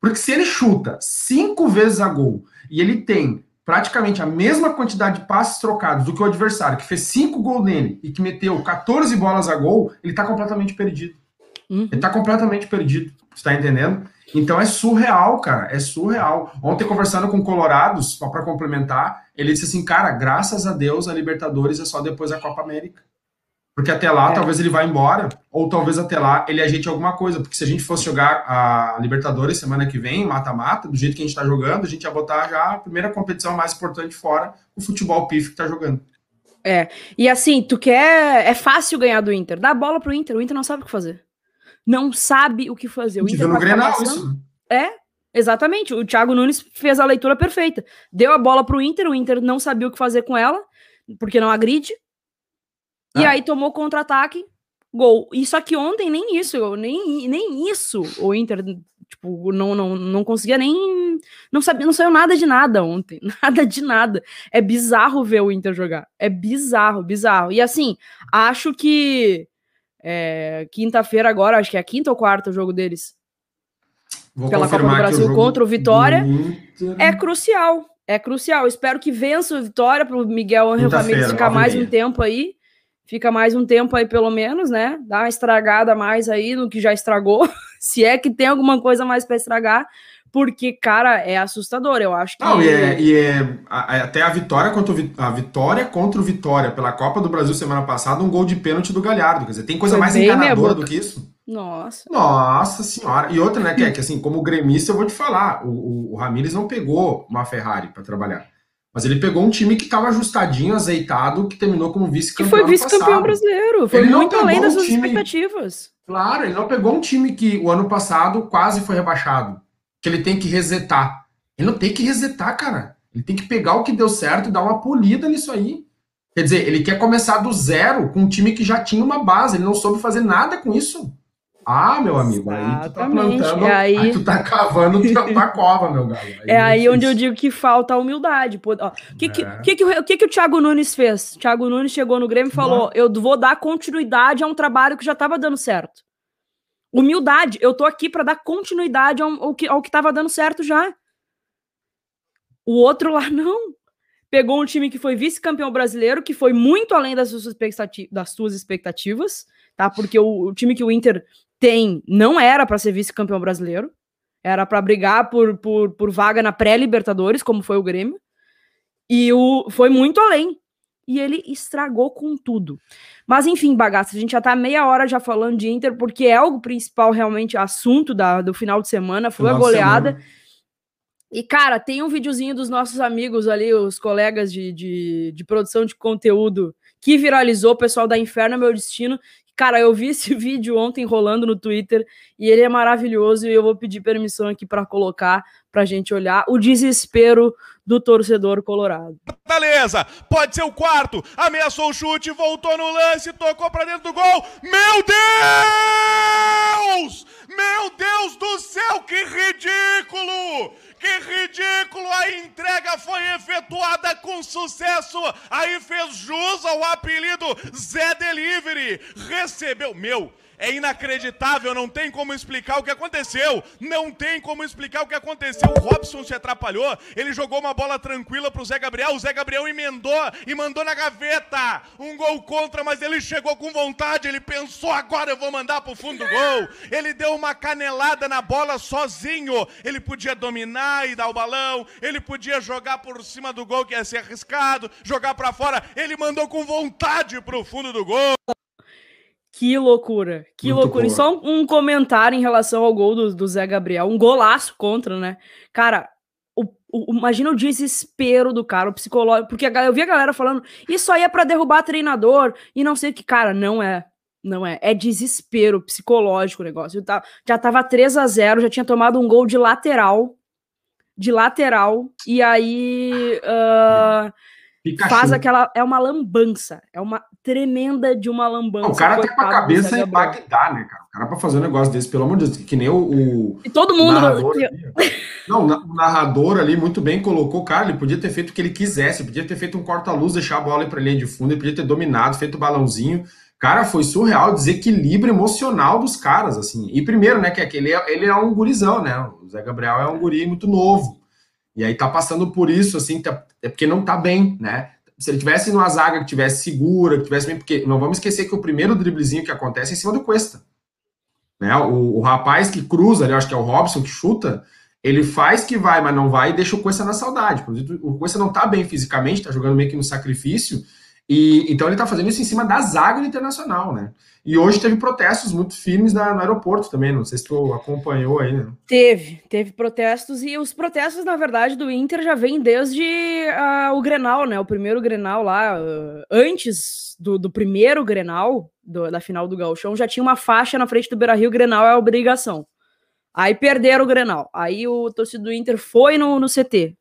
Porque se ele chuta cinco vezes a gol e ele tem praticamente a mesma quantidade de passes trocados do que o adversário, que fez cinco gols nele e que meteu 14 bolas a gol, ele está completamente perdido. Uhum. Ele está completamente perdido. Está entendendo? Então é surreal, cara, é surreal. Ontem, conversando com Colorados, só para complementar, ele disse assim: cara, graças a Deus a Libertadores é só depois da Copa América. Porque até lá, é. talvez ele vá embora, ou talvez até lá ele ajeite alguma coisa. Porque se a gente fosse jogar a Libertadores semana que vem, mata-mata, do jeito que a gente está jogando, a gente ia botar já a primeira competição mais importante fora, o futebol PIF que está jogando. É, e assim, tu quer. É fácil ganhar do Inter. Dá a bola pro Inter, o Inter não sabe o que fazer não sabe o que fazer. O Inter no Grenal, isso. É, exatamente. O Thiago Nunes fez a leitura perfeita. Deu a bola pro Inter, o Inter não sabia o que fazer com ela, porque não agride. Ah. E aí tomou contra-ataque, gol. E só que ontem nem isso, nem, nem isso o Inter tipo, não, não, não conseguia nem não sabia, não saiu nada de nada ontem, nada de nada. É bizarro ver o Inter jogar. É bizarro, bizarro. E assim, acho que é, Quinta-feira agora, acho que é quinta ou quarta o jogo deles. Vou pela Copa do Brasil contra o Vitória. É crucial. É crucial. Espero que vença o Vitória para o Miguel Angel ficar mais um tempo aí. Fica mais um tempo aí, pelo menos, né? Dá uma estragada mais aí no que já estragou. Se é que tem alguma coisa mais para estragar porque, cara, é assustador. Eu acho que. Não, e é, e é até a vitória contra o, a vitória contra o Vitória pela Copa do Brasil semana passada, um gol de pênalti do Galhardo. Quer dizer, tem coisa Foi mais enganadora do que isso? Nossa. Nossa senhora. E outra, né, que é que assim, como gremista, eu vou te falar, o, o, o Ramires não pegou uma Ferrari para trabalhar. Mas ele pegou um time que estava ajustadinho, azeitado, que terminou como vice-campeão. Que foi vice-campeão brasileiro. Foi ele muito além das um suas time... expectativas. Claro, ele não pegou um time que o ano passado quase foi rebaixado que ele tem que resetar. Ele não tem que resetar, cara. Ele tem que pegar o que deu certo e dar uma polida nisso aí. Quer dizer, ele quer começar do zero com um time que já tinha uma base. Ele não soube fazer nada com isso. Ah, meu amigo, aí tu tá plantando, é aí... aí... tu tá cavando tua cova, meu galo. Aí é, é aí onde eu digo que falta a humildade. O que, que, é. que, que, que, que, o Thiago Nunes fez? O Thiago Nunes chegou no Grêmio e falou: eu vou dar continuidade a um trabalho que já estava dando certo. Humildade. Eu tô aqui para dar continuidade ao, ao que ao estava dando certo já. O outro lá não. Pegou um time que foi vice-campeão brasileiro, que foi muito além das suas, expectativas, das suas expectativas, tá? Porque o, o time que o Inter tem não era para ser vice-campeão brasileiro. Era para brigar por, por, por vaga na pré-Libertadores, como foi o Grêmio. E o, foi muito além e ele estragou com tudo. Mas enfim, bagaça, a gente já tá meia hora já falando de Inter, porque é o principal realmente assunto da, do final de semana, foi final a goleada. E, cara, tem um videozinho dos nossos amigos ali, os colegas de, de, de produção de conteúdo, que viralizou, o pessoal da Inferno é Meu Destino, Cara, eu vi esse vídeo ontem rolando no Twitter e ele é maravilhoso e eu vou pedir permissão aqui para colocar pra gente olhar o desespero do torcedor colorado. Beleza, pode ser o quarto. Ameaçou o chute, voltou no lance, tocou para dentro do gol. Meu Deus! Meu Deus do céu, que ridículo! Que ridículo! A entrega foi efetuada com sucesso. Aí fez jus ao apelido Zé Delivery. Recebeu. Meu, É inacreditável, não tem como explicar o que aconteceu. Não tem como explicar o que aconteceu. O Robson se atrapalhou, ele jogou uma bola tranquila pro Zé Gabriel, o Zé Gabriel emendou e mandou na gaveta. Um gol contra, mas ele chegou com vontade, ele pensou, agora eu vou mandar pro fundo do gol. Ele deu uma canelada na bola sozinho. Ele podia dominar e dar o balão, ele podia jogar por cima do gol, que ia ser arriscado, jogar para fora. Ele mandou com vontade pro fundo do gol. Que loucura, que Muito loucura. Boa. E só um, um, comentário em relação ao gol do, do Zé Gabriel, um golaço contra, né? Cara, o, o, imagina o desespero do cara, o psicológico, porque a, eu vi a galera falando, isso aí é para derrubar treinador, e não sei o que, cara, não é. Não é, é desespero psicológico o negócio. Tá, já tava 3 a 0 já tinha tomado um gol de lateral, de lateral, e aí uh, faz aquela. É uma lambança. É uma tremenda de uma lambança. o cara tá com a cabeça em Bagdá, né, cara? O cara pra fazer um negócio desse, pelo amor de Deus, que nem o. o e todo mundo. Narrador ali, não, o narrador ali muito bem colocou, cara, ele podia ter feito o que ele quisesse, podia ter feito um corta-luz, deixar a bola pra linha de fundo, ele podia ter dominado, feito o balãozinho. Cara, foi surreal o desequilíbrio emocional dos caras, assim. E primeiro, né, que, é que ele, é, ele é um gurizão, né? O Zé Gabriel é um guri muito novo. E aí tá passando por isso, assim, tá, é porque não tá bem, né? Se ele tivesse numa zaga que tivesse segura, que tivesse bem, porque não vamos esquecer que o primeiro driblezinho que acontece é em cima do Cuesta. Né? O, o rapaz que cruza, ali, acho que é o Robson que chuta, ele faz que vai, mas não vai e deixa o Cuesta na saudade. O Cuesta não tá bem fisicamente, tá jogando meio que no sacrifício, e então ele tá fazendo isso em cima da zaga Internacional, né? E hoje teve protestos muito firmes na, no aeroporto também, não sei se tu acompanhou aí, né? Teve, teve protestos, e os protestos, na verdade, do Inter já vêm desde uh, o Grenal, né? O primeiro Grenal lá, uh, antes do, do, primeiro Grenal, do, da final do Gauchão, já tinha uma faixa na frente do Beira-Rio, Grenal é obrigação. Aí perderam o Grenal, aí o torcedor do Inter foi no, no CT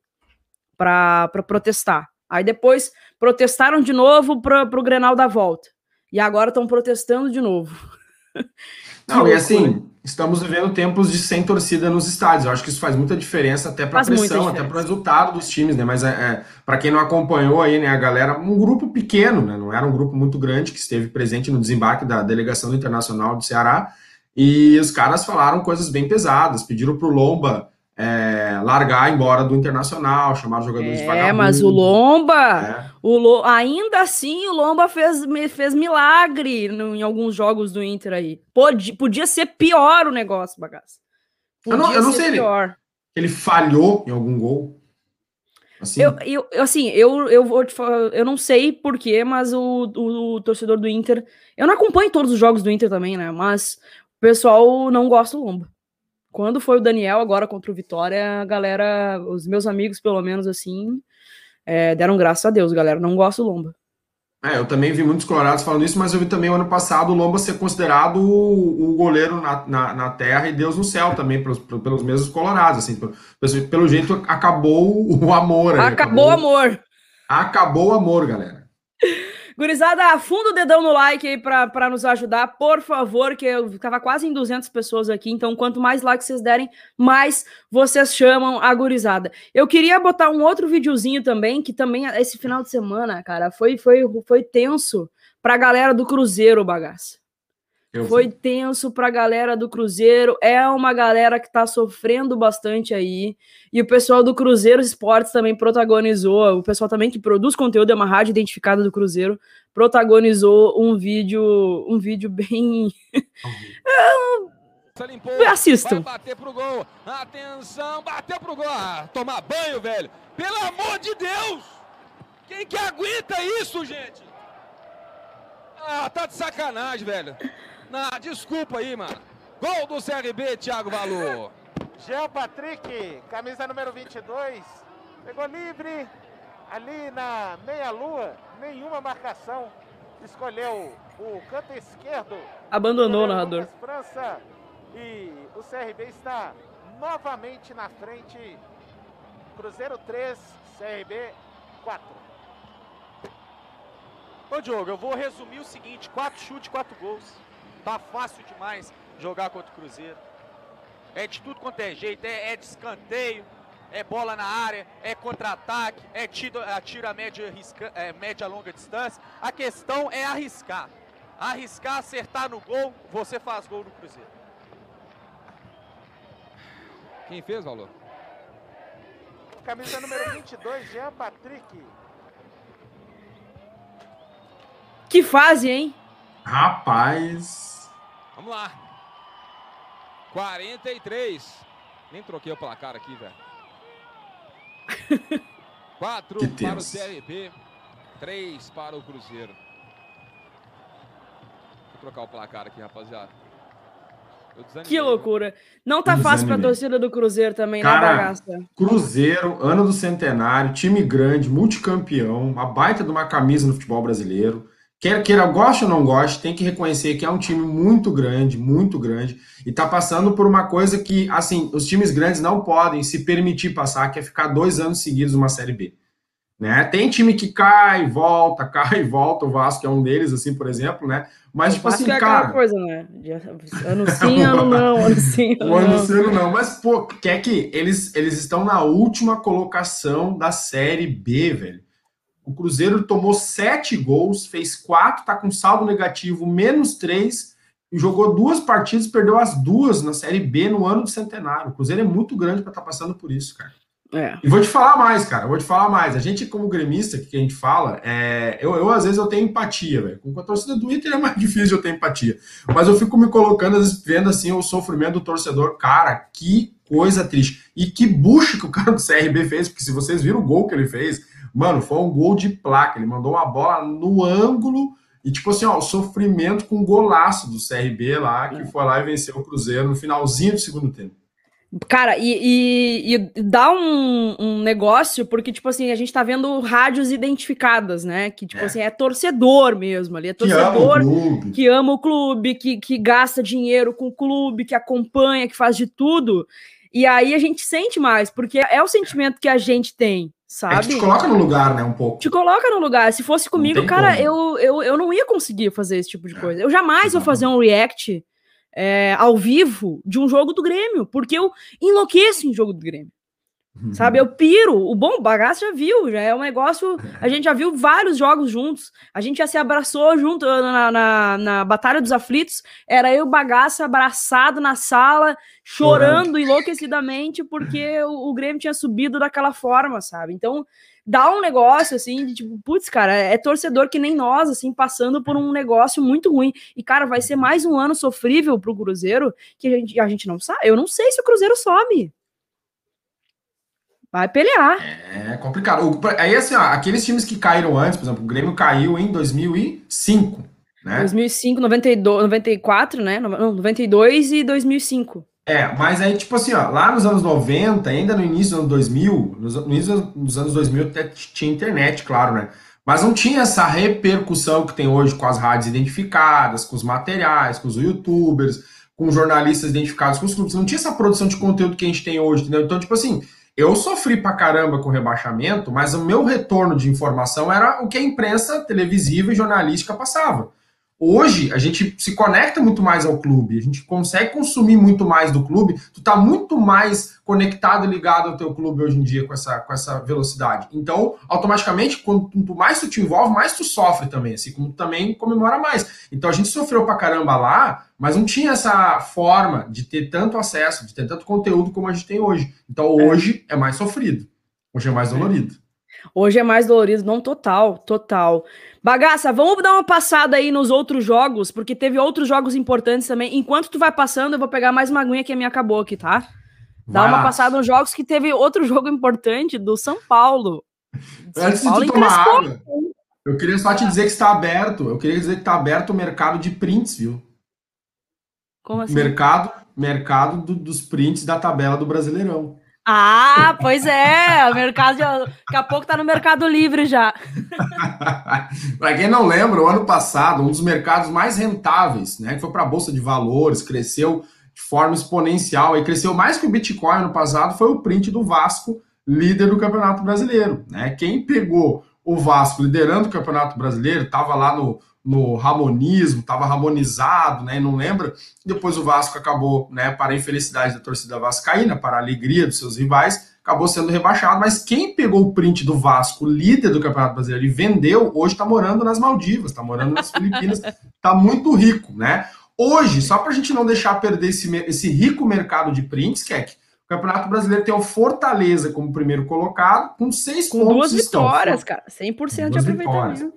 para protestar. Aí depois protestaram de novo para o Grenal da volta. E agora estão protestando de novo. Não, e assim, estamos vivendo tempos de sem torcida nos estádios. Eu acho que isso faz muita diferença até para a pressão, até para o resultado dos times, né? Mas é, é para quem não acompanhou aí, né, a galera, um grupo pequeno, né? Não era um grupo muito grande que esteve presente no desembarque da delegação do Internacional do Ceará. E os caras falaram coisas bem pesadas, pediram para o Lomba é, largar embora do Internacional, chamar os jogadores é, de vagabundo. É, mas o Lomba, é. o Lo, ainda assim, o Lomba fez, fez milagre no, em alguns jogos do Inter aí. Pode, podia ser pior o negócio, bagaço. Podia eu não, eu não sei pior. Ele, ele falhou em algum gol. Assim. Eu, eu, assim, eu, eu vou te falar, eu não sei porquê, mas o, o, o, torcedor do Inter. Eu não acompanho todos os jogos do Inter também, né? Mas o pessoal não gosta do Lomba. Quando foi o Daniel agora contra o Vitória, a galera, os meus amigos, pelo menos assim, é, deram graças a Deus, galera. Não gosto do Lomba. É, eu também vi muitos colorados falando isso, mas eu vi também o ano passado o Lomba ser considerado o, o goleiro na, na, na, terra e Deus no céu também, pelos, pelos mesmos colorados, assim, pelo, pelo jeito acabou o amor. Aí, acabou o amor. Acabou o amor, galera. Gurizada, afunda o dedão no like aí para nos ajudar, por favor, que eu tava quase em 200 pessoas aqui, então quanto mais likes vocês derem, mais vocês chamam a gurizada. Eu queria botar um outro videozinho também, que também esse final de semana, cara, foi foi foi tenso pra galera do Cruzeiro, bagaça. Eu foi vi. tenso para a galera do Cruzeiro. É uma galera que está sofrendo bastante aí. E o pessoal do Cruzeiro Esportes também protagonizou. O pessoal também que produz conteúdo, é uma rádio identificada do Cruzeiro, protagonizou um vídeo, um vídeo bem. Limpou, Assistam. Vai bater pro gol. Atenção, bateu pro gol. Ah, tomar banho, velho. Pelo amor de Deus! Quem que aguenta isso, gente? Ah, tá de sacanagem, velho. Na, desculpa aí, mano. Gol do CRB, Thiago Valor. Gel Patrick, camisa número 22. Pegou livre ali na meia-lua, nenhuma marcação. Escolheu o canto esquerdo. Abandonou o narrador. França. E o CRB está novamente na frente. Cruzeiro 3, CRB 4. Ô Diogo, eu vou resumir o seguinte: 4 chutes, 4 gols. Tá fácil demais jogar contra o Cruzeiro. É de tudo quanto é jeito, é, é de escanteio, é bola na área, é contra-ataque, é tiro, a tiro a média, risca, é, média longa distância. A questão é arriscar. arriscar acertar no gol, você faz gol no Cruzeiro. Quem fez, Valor? Camisa número 22, Jean Patrick. Que fase, hein? Rapaz. Vamos lá. 43. Nem troquei o placar aqui, velho. 4 Que para o. CRB, 3 para o Cruzeiro. Vou trocar o placar aqui, rapaziada. Que loucura. Não tá fácil pra desanimei. torcida do Cruzeiro também, né, Cara, bagaça? Cruzeiro, ano do centenário, time grande, multicampeão, uma baita de uma camisa no futebol brasileiro. Quer queira, goste ou não goste, tem que reconhecer que é um time muito grande, muito grande, e tá passando por uma coisa que, assim, os times grandes não podem se permitir passar, que é ficar dois anos seguidos numa Série B. Né? Tem time que cai, volta, cai, volta, o Vasco é um deles, assim, por exemplo, né? Mas, tipo Vasco assim, é cara. coisa, né? Ano sim, ano não, ano sim, ano O ano não. sendo não, mas pô, quer que eles, eles estão na última colocação da Série B, velho. O Cruzeiro tomou sete gols, fez quatro, tá com saldo negativo, menos três, e jogou duas partidas, perdeu as duas na Série B no ano do centenário. O Cruzeiro é muito grande para estar passando por isso, cara. É. E vou te falar mais, cara. Vou te falar mais. A gente, como gremista, que a gente fala, é, eu, eu, às vezes eu tenho empatia, velho. Com a torcida do Inter é mais difícil eu ter empatia. Mas eu fico me colocando, às vezes, vendo assim o sofrimento do torcedor. Cara, que coisa triste. E que bucha que o cara do CRB fez, porque se vocês viram o gol que ele fez, mano, foi um gol de placa. Ele mandou uma bola no ângulo. E, tipo assim, ó, o sofrimento com o golaço do CRB lá, que foi lá e venceu o Cruzeiro no finalzinho do segundo tempo. Cara, e, e, e dá um, um negócio, porque, tipo assim, a gente tá vendo rádios identificadas, né? Que, tipo É. assim, é torcedor mesmo ali, é Que ama torcedor que ama o clube, que, que gasta dinheiro com o clube, que acompanha, que faz de tudo. E aí a gente sente mais, porque é o sentimento que a gente tem, É que sabe? te coloca no lugar, né, um pouco. te coloca no lugar. Se fosse comigo, cara, como. eu, eu, eu não ia conseguir fazer esse tipo de coisa. Eu jamais vou fazer um react é, ao vivo de um jogo do Grêmio, porque eu enlouqueço em jogo do Grêmio. Uhum. Sabe, eu piro. O bom bagaço já viu, já é um negócio. A gente já viu vários jogos juntos. A gente já se abraçou junto na, na, na Batalha dos Aflitos. Era eu, bagaço, abraçado na sala, chorando enlouquecidamente, porque o, o Grêmio tinha subido daquela forma, sabe? Então, dá um negócio assim, de tipo, putz, cara, é torcedor que nem nós, assim, passando por um negócio muito ruim. E, cara, vai ser mais um ano sofrível pro Cruzeiro que a gente, a gente não sabe. Eu não sei se o Cruzeiro sobe. Vai pelear. É complicado. O- aí, assim, ó, aqueles times que caíram antes, por exemplo, o Grêmio caiu em 2005, né? 2005, 92, 94, né? Não, 92 e 2005. É, mas aí, tipo assim, ó, lá nos anos 90, ainda no início dos anos 2000, nos, no início dos anos 2000 até tinha internet, claro, né? Mas não tinha essa repercussão que tem hoje com as rádios identificadas, com os materiais, com os youtubers, com jornalistas identificados com os clubes. Não tinha essa produção de conteúdo que a gente tem hoje, entendeu? Então, tipo assim, eu sofri pra caramba com o rebaixamento, mas o meu retorno de informação era o que a imprensa televisiva e jornalística passava. Hoje, a gente se conecta muito mais ao clube, a gente consegue consumir muito mais do clube, tu tá muito mais conectado e ligado ao teu clube hoje em dia com essa, com essa velocidade. Então, automaticamente, quanto mais tu te envolve, mais tu sofre também, assim como tu também comemora mais. Então, a gente sofreu pra caramba lá, mas não tinha essa forma de ter tanto acesso, de ter tanto conteúdo como a gente tem hoje. Então, hoje é mais sofrido, hoje é mais dolorido. Hoje é mais dolorido, não total, total. Bagaça, vamos dar uma passada aí nos outros jogos, porque teve outros jogos importantes também. Enquanto tu vai passando, eu vou pegar mais uma aguinha que a minha acabou aqui, tá? Dá uma passada nos jogos que teve outro jogo importante do São Paulo. São Antes de Paulo tu tomar água, eu queria só te dizer que está aberto. Eu queria dizer que está aberto o mercado de prints, viu? Como assim? Mercado, mercado do- dos prints da tabela do Brasileirão. Ah, pois é, mercado de... daqui a pouco tá no Mercado Livre já. para quem não lembra, o ano passado, um dos mercados mais rentáveis, né, que foi para a bolsa de valores, cresceu de forma exponencial e cresceu mais que o Bitcoin ano passado, foi o print do Vasco, líder do Campeonato Brasileiro, né? Quem pegou o Vasco liderando o Campeonato Brasileiro, estava lá no, no ramonismo, estava ramonizado, né? Não lembra? Depois o Vasco acabou, né, para a infelicidade da torcida vascaína, para a alegria dos seus rivais, acabou sendo rebaixado. Mas quem pegou o print do Vasco, líder do Campeonato Brasileiro, e vendeu, hoje está morando nas Maldivas, está morando nas Filipinas, tá muito rico, né? Hoje, só para a gente não deixar perder esse, esse rico mercado de prints, Keck, o Campeonato Brasileiro tem o Fortaleza como primeiro colocado, com seis Com pontos. duas vitórias, cara. 100% de aproveitamento.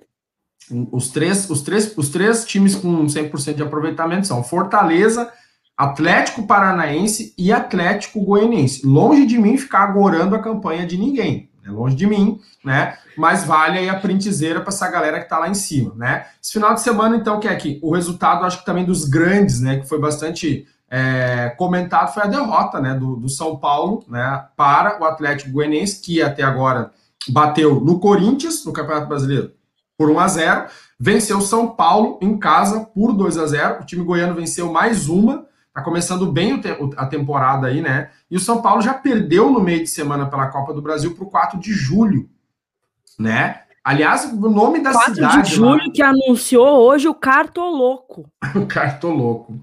Os três, os, três, os três times com 100% de aproveitamento são Fortaleza, Atlético Paranaense e Atlético Goianiense. Longe de mim ficar agorando a campanha de ninguém. É longe de mim, né? Mas vale aí a printzeira para essa galera que tá lá em cima, né? Esse final de semana, então, que é aqui, o resultado, acho que também dos grandes, né? Que foi bastante é, comentado, foi a derrota, né? Do, do São Paulo, né? Para o Atlético Goianiense, que até agora bateu no Corinthians, no Campeonato Brasileiro, por 1 a 0 venceu o São Paulo em casa por 2 a 0 O time goiano venceu mais uma, tá começando bem a temporada aí, né? E o São Paulo já perdeu no meio de semana pela Copa do Brasil para o 4 de julho, né? Aliás, o nome da 4 cidade. de julho que anunciou hoje o Cartoloco. Lá, o Cartoloco.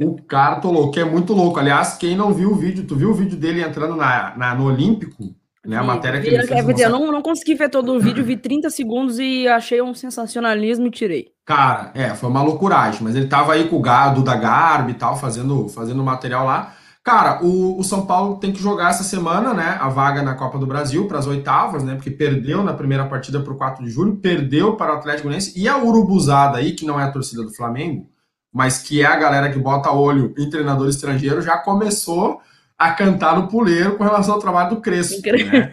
O Cartoloco, que é muito louco. Aliás, quem não viu o vídeo, tu viu o vídeo dele entrando na, na- no Olímpico? Né? A matéria que vi- ele fez. quer dizer, eu não, não consegui ver todo o vídeo, vi 30 segundos e achei um sensacionalismo e tirei. Cara, é, foi uma loucuragem, mas ele tava aí com o gado da Garbi e tal, fazendo, fazendo material lá. Cara, o, o São Paulo tem que jogar essa semana, né? A vaga na Copa do Brasil para as oitavas, né? Porque perdeu na primeira partida para o 4 de julho, perdeu para o Atlético Goianiense e a Urubuzada aí, que não é a torcida do Flamengo, mas que é a galera que bota olho em treinador estrangeiro, já começou a cantar no puleiro com relação ao trabalho do Crespo, né?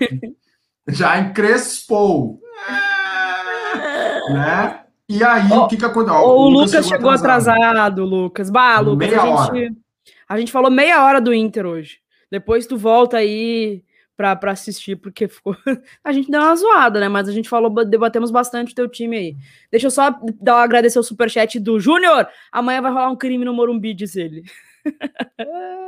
Já encrespou. É, né? E aí, Ó, o que que aconteceu? Ó, o Lucas chegou atrasado, Lucas. Bah, Lucas, Meia a gente, a gente falou meia hora do Inter hoje. Depois tu volta aí pra, pra assistir, porque ficou. A gente deu uma zoada, né? Mas a gente falou, debatemos bastante o teu time aí. Deixa eu só dar, agradecer o superchat do Júnior. Amanhã vai rolar um crime no Morumbi, diz ele.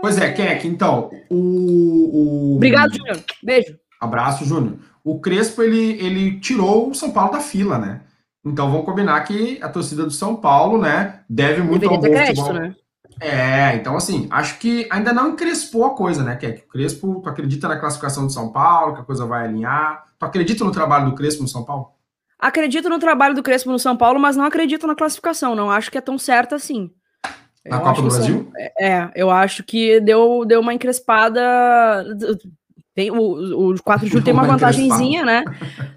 Pois é, Keck, então, o, o- Obrigado, Júnior. Beijo. Abraço, Júnior. O Crespo, ele, ele tirou o São Paulo da fila, né? Então vamos combinar que a torcida do São Paulo, né, deve muito Deveria ao bom crédito, futebol. né? É, então assim, acho que ainda não encrespou a coisa, né, Keck? O Crespo, tu acredita na classificação do São Paulo, que a coisa vai alinhar? Tu acredita no trabalho do Crespo no São Paulo? Acredito no trabalho do Crespo no São Paulo, mas não acredito na classificação. Não acho que é tão certa assim. Na Eu Copa do o São- Brasil? É, eu acho que deu, deu uma encrespada. Tem, o, o 4 de julho tem uma vantagenzinha, né?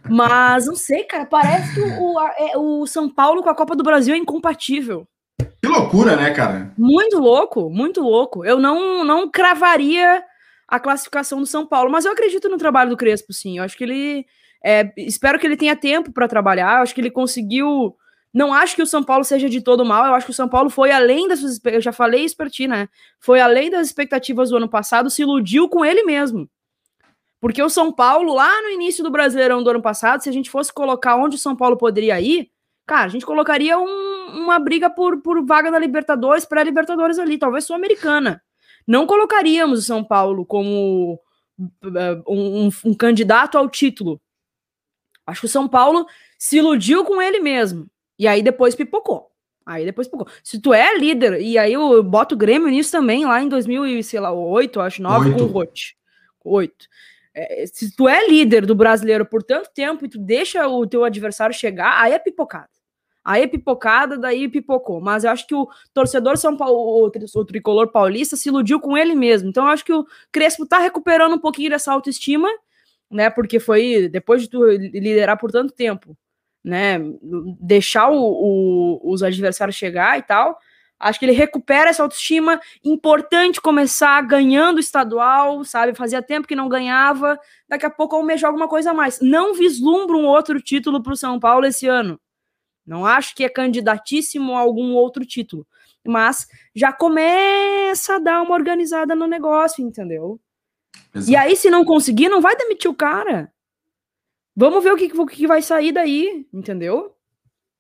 Mas não sei, cara. Parece que o, é- o São Paulo com a Copa do Brasil é incompatível. Que loucura, né, cara? Muito louco, muito louco. Eu não, não cravaria a classificação do São Paulo, mas eu acredito no trabalho do Crespo, sim. Eu acho que ele. é, espero que ele tenha tempo para trabalhar. Eu acho que ele conseguiu. Não acho que o São Paulo seja de todo mal. Eu acho que o São Paulo foi além das suas. Eu já falei isso pra ti, né? Foi além das expectativas do ano passado, se iludiu com ele mesmo. Porque o São Paulo, lá no início do Brasileirão do ano passado, se a gente fosse colocar onde o São Paulo poderia ir, cara, a gente colocaria um- uma briga por, por vaga da Libertadores, pré-Libertadores ali, talvez Sul-Americana. Não colocaríamos o São Paulo como um, um- um candidato ao título. Acho que o São Paulo se iludiu com ele mesmo. E aí depois pipocou. Aí depois pipocou. Se tu é líder, e aí eu boto o Grêmio nisso também, lá em 2008, acho, 9, com o Oito. Rote. 8. É, se tu é líder do brasileiro por tanto tempo e tu deixa o teu adversário chegar, aí é pipocada. Aí é pipocada, daí pipocou. Mas eu acho que o torcedor São Paulo, o tricolor paulista, se iludiu com ele mesmo. Então eu acho que o Crespo tá recuperando um pouquinho dessa autoestima, né? Porque foi depois de tu liderar por tanto tempo, né? Deixar o- o- os adversários chegar e tal. Acho que ele recupera essa autoestima. Importante começar ganhando estadual, sabe? Fazia tempo que não ganhava. Daqui a pouco almejar alguma coisa a mais. Não vislumbro um outro título para o São Paulo esse ano. Não acho que é candidatíssimo a algum outro título. Mas já começa a dar uma organizada no negócio, entendeu? E aí, se não conseguir, não vai demitir o cara. Vamos ver o que, o que vai sair daí, entendeu?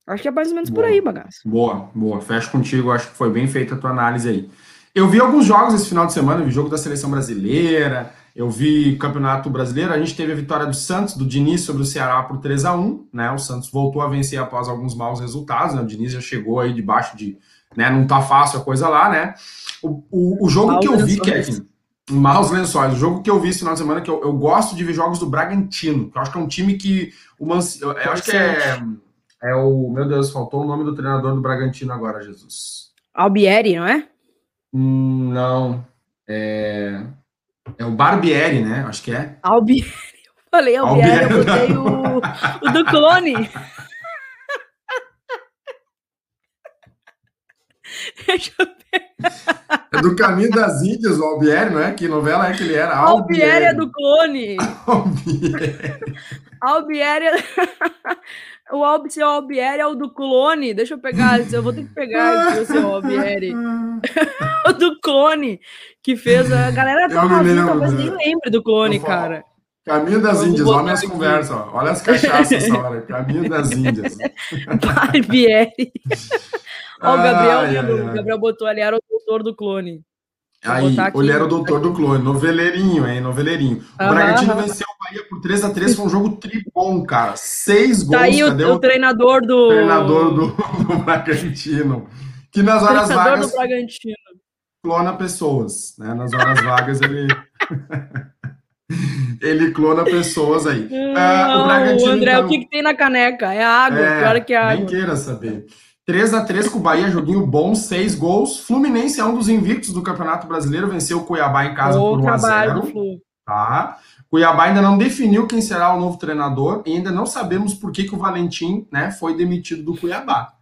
Acho que é mais ou menos por Boa. aí, bagaço. Boa, boa. Fecho contigo, acho que foi bem feita a tua análise aí. Eu vi alguns jogos esse final de semana, eu vi jogo da seleção brasileira, eu vi Campeonato Brasileiro, a gente teve a vitória do Santos, do Diniz sobre o Ceará por 3 a 1 né? O Santos voltou a vencer após alguns maus resultados, né? O Diniz já chegou aí debaixo de, né? Não tá fácil a coisa lá, né? O, o, o jogo que eu vi. Kevin, maus lençóis, o jogo que eu vi esse final de semana, que eu, eu gosto de ver jogos do Bragantino, que eu acho que é um time que o Manci, eu, eu acho que é É o. Meu Deus, faltou o nome do treinador do Bragantino agora, Jesus. Albieri, não é? Hum, não. É. É o Barbieri, né? Acho que é. Albieri. Eu falei Albieri, eu botei o, o do clone. Deixa eu ver. É do Caminho das Índias, o Albieri, não é? Que novela é que ele era? Albieri é do clone. Albieri. Albieri é... O seu Albieri é o do clone. Deixa eu pegar, eu vou ter que pegar aqui o seu Albieri. o do clone, que fez a galera tá lembro, talvez nem né? lembre do clone, cara. Caminho das Índias, olha as conversas, olha as cachaças hora. Caminho das Índias. Barbieri. Ó, o Gabriel, Ai, ai, o. Gabriel botou ali, era o doutor do clone. Aí, ele era o doutor do clone, noveleirinho, hein? Noveleirinho. O Bragantino venceu o Bahia por 3x3, foi um jogo tribom, cara. Seis gols, Tá aí o, o treinador do. treinador do, do Bragantino? Que nas horas treinador vagas do Bragantino. clona pessoas, né? Nas horas vagas ele. ele clona pessoas aí. Ah, Não, o Bragantino, André, então- o que, que tem na caneca? É água, pior que nem água. queira saber. 3x3 com o Bahia, joguinho bom, seis gols. Fluminense é um dos invictos do Campeonato Brasileiro, venceu o Cuiabá em casa por 1x0. trabalho do Flu. Tá? Cuiabá ainda não definiu quem será o novo treinador e ainda não sabemos por que, que o Valentim né, foi demitido do Cuiabá.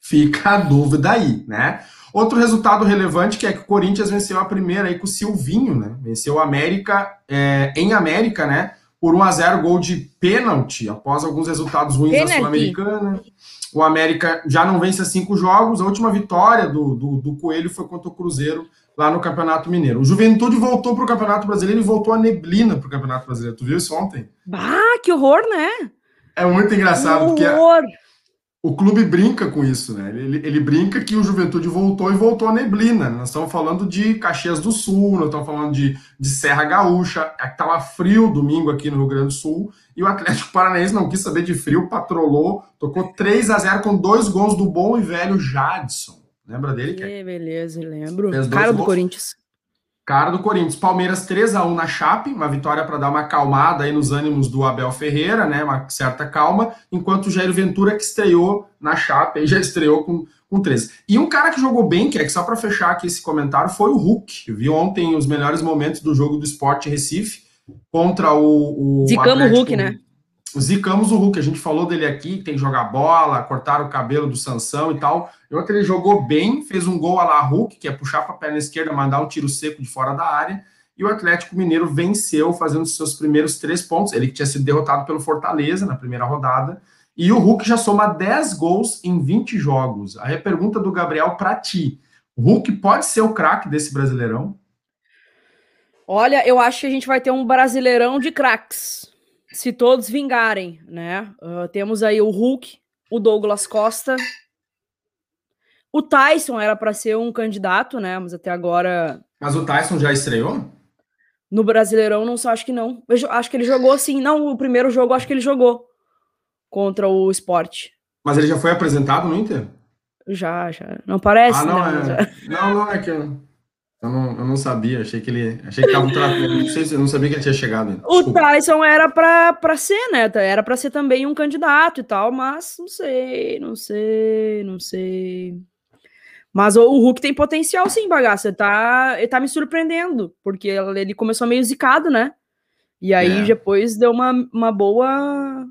Fica a dúvida aí, né? Outro resultado relevante que é que o Corinthians venceu a primeira aí com o Silvinho, né? Venceu o América é, em América, né? Por 1 a 0 gol de pênalti, após alguns resultados ruins da Pênalti. Sul-Americana. O América já não vence cinco jogos. A última vitória do, do, do Coelho foi contra o Cruzeiro lá no Campeonato Mineiro. O Juventude voltou para o Campeonato Brasileiro e voltou a neblina para o Campeonato Brasileiro. Tu viu isso ontem? Bah, que horror, né? É muito engraçado, porque a- horror. O clube brinca com isso, né? Ele, ele brinca que o Juventude voltou e voltou a neblina. Nós estamos falando de Caxias do Sul, nós estamos falando de, de Serra Gaúcha. Estava frio domingo aqui no Rio Grande do Sul e o Atlético Paranaense não quis saber de frio, patrolou, tocou 3 a 0 com dois gols do bom e velho Jadson. Lembra dele? Que é beleza, lembro. Cara do gols. Corinthians. Cara do Corinthians, Palmeiras 3 a 1 na Chape, uma vitória para dar uma acalmada aí nos ânimos do Abel Ferreira, né? Uma certa calma, enquanto o Jair Ventura que estreou na Chape, aí já estreou com com 13. E um cara que jogou bem, que é que só para fechar aqui esse comentário, foi o Hulk. Eu vi ontem os melhores momentos do jogo do Sport Recife contra o, o Zicamos o Hulk, né? Zicamos o Hulk, a gente falou dele aqui, tem que jogar bola, cortar o cabelo do Sansão e tal. Eu acho que ele jogou bem, fez um gol a la Hulk, que é puxar para a perna esquerda, mandar um tiro seco de fora da área. E o Atlético Mineiro venceu, fazendo seus primeiros três pontos. Ele que tinha sido derrotado pelo Fortaleza na primeira rodada. E o Hulk já soma 10 gols em 20 jogos. Aí a pergunta do Gabriel para ti: o Hulk pode ser o craque desse brasileirão? Olha, eu acho que a gente vai ter um brasileirão de craques. Se todos vingarem, né? Ah, temos aí o Hulk, o Douglas Costa. O Tyson era para ser um candidato, né? Mas até agora Mas o Tyson já estreou? no Brasileirão não só acho que não. Eu acho que ele jogou sim. Não, o primeiro jogo acho que ele jogou contra o Sport. Mas ele já foi apresentado no Inter? Já, já. Não parece, Ah, não, né? É. Não, não, é que eu, não, eu não sabia. Achei que ele. Achei que tava tratando. Não sei se eu não sabia que ele tinha chegado. O. Tyson era pra, pra ser, né? Era pra ser também um candidato e tal, mas não sei, não sei, não sei. Mas o, o Hulk tem potencial sim, bagaça. Ele tá, ele tá me surpreendendo, porque ele começou meio zicado, né? E aí É. depois deu uma, uma boa.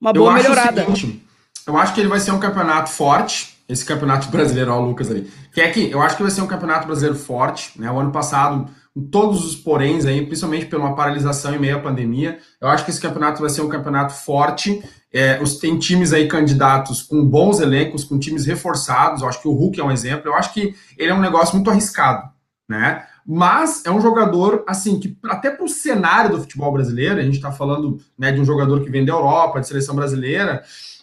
Uma Eu boa melhorada. seguinte, eu acho que ele vai ser um campeonato forte. Esse campeonato brasileiro, ó, o Lucas ali. Que é que eu acho que vai ser um campeonato brasileiro forte, né? O ano passado, com todos os poréns aí, principalmente pela paralisação em meio à pandemia, eu acho que esse campeonato vai ser um campeonato forte. É, os, tem times aí candidatos com bons elencos, com times reforçados. Eu acho que o Hulk é um exemplo. Eu acho que ele é um negócio muito arriscado, né? Mas é um jogador, assim, que até para o cenário do futebol brasileiro, a gente está falando né, de um jogador que vem da Europa, de seleção brasileira,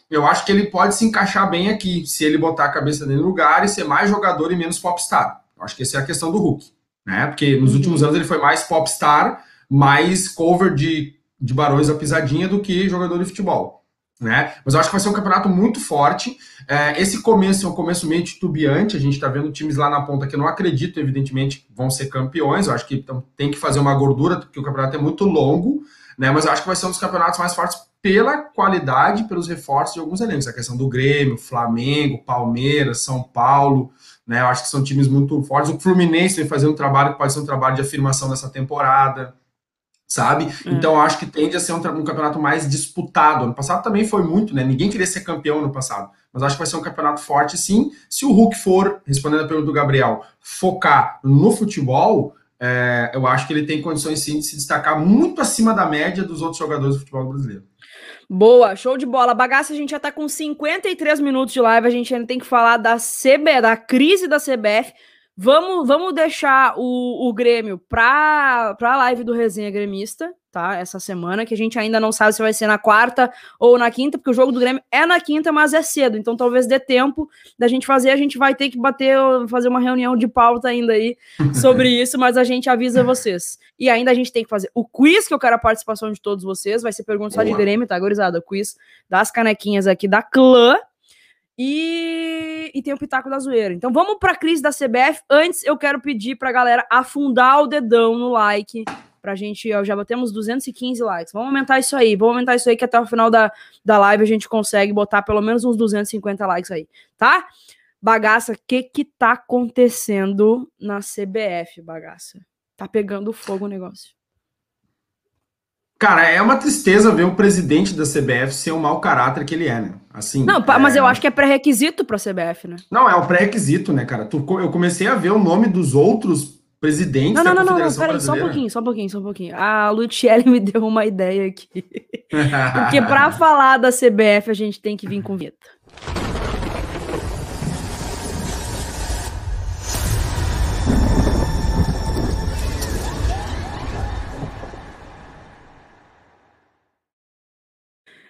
eu acho que ele pode se encaixar bem aqui, se ele botar a cabeça dele no lugar e ser mais jogador e menos popstar. Eu acho que essa é a questão do Hulk, né? Porque nos Uhum. últimos anos ele foi mais popstar, mais cover de, de Barões da Pisadinha do que jogador de futebol. Né? Mas eu acho que vai ser um campeonato muito forte. É, esse começo é um começo meio titubeante. A gente está vendo times lá na ponta que eu não acredito, evidentemente, vão ser campeões. Eu acho que então, tem que fazer uma gordura, porque o campeonato é muito longo, né? Mas eu acho que vai ser um dos campeonatos mais fortes pela qualidade, pelos reforços de alguns elencos. A questão do Grêmio, Flamengo, Palmeiras, São Paulo, né? Eu acho que são times muito fortes. O Fluminense vem fazendo um trabalho que pode ser um trabalho de afirmação nessa temporada, sabe? É. Então eu acho que tende a ser um, um, campeonato mais disputado. Ano passado também foi muito, né? Ninguém queria ser campeão no passado. Mas acho que vai ser um campeonato forte, sim. Se o Hulk for, respondendo a pergunta do Gabriel, focar no futebol, é, eu acho que ele tem condições sim de se destacar muito acima da média dos outros jogadores do futebol brasileiro. Boa, show de bola. Bagaça, a gente já tá com 53 minutos de live, a gente ainda tem que falar da CB, da crise da CBF. Vamos, vamos deixar o, o Grêmio para a live do Resenha Gremista, tá? Essa semana, que a gente ainda não sabe se vai ser na quarta ou na quinta, porque o jogo do Grêmio é na quinta, mas é cedo, então talvez dê tempo da gente fazer. A gente vai ter que bater, fazer uma reunião de pauta ainda aí sobre isso, mas a gente avisa vocês. E ainda a gente tem que fazer o quiz, que eu quero a participação de todos vocês. Vai ser pergunta só de Grêmio, tá, gorizada? O quiz das canequinhas aqui da clã. E, e tem o Pitaco da Zoeira. Então vamos para a crise da CBF. Antes, eu quero pedir para a galera afundar o dedão no like. Pra gente, ó, já batemos 215 likes. Vamos aumentar isso aí. Vamos aumentar isso aí, que até o final da, da live a gente consegue botar pelo menos uns 250 likes aí, tá? Bagaça, o que que tá acontecendo na CBF, bagaça? Tá pegando fogo o negócio. Cara, é uma tristeza ver o presidente da CBF ser o mau caráter que ele é, né? Assim. Não, é... mas eu acho que é pré-requisito pra CBF, né? Não, é o pré-requisito, né, cara? Eu comecei a ver o nome dos outros presidentes não, não, da não, Confederação não, não, peraí, só um pouquinho, só um pouquinho, só um pouquinho. A Luciele me deu uma ideia aqui. Porque pra falar da CBF a gente tem que vir com vinheta.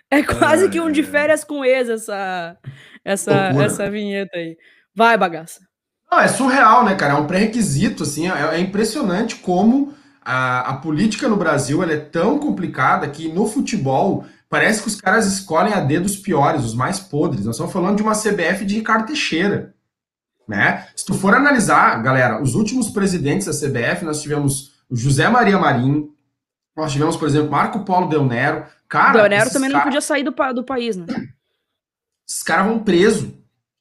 É quase que um de férias com ex essa, essa, essa vinheta aí. Vai, bagaça. Não, é surreal, né, cara? É um pré-requisito, assim. É, é, impressionante como a, a política no Brasil é tão complicada que no futebol parece que os caras escolhem a D dos piores, os mais podres. Nós estamos falando de uma CBF de Ricardo Teixeira. Né? Se tu for analisar, galera, os últimos presidentes da CBF, nós tivemos José Maria Marinho, nós tivemos, por exemplo, Marco Polo Del Nero, Cara, o Nero também não podia sair do, do país, né? Esses caras vão preso.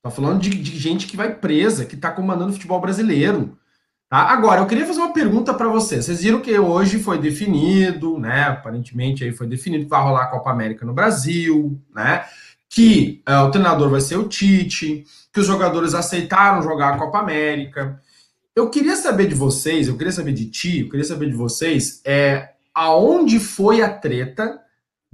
Tá falando de, de, gente que vai presa, que tá comandando o futebol brasileiro. Tá? Agora, eu queria fazer uma pergunta para vocês. Vocês viram que hoje foi definido, né? Aparentemente aí foi definido que vai rolar a Copa América no Brasil, né? Que uh, o treinador vai ser o Tite, que os jogadores aceitaram jogar a Copa América. Eu queria saber de vocês, eu queria saber de ti, eu queria saber de vocês, é aonde foi a treta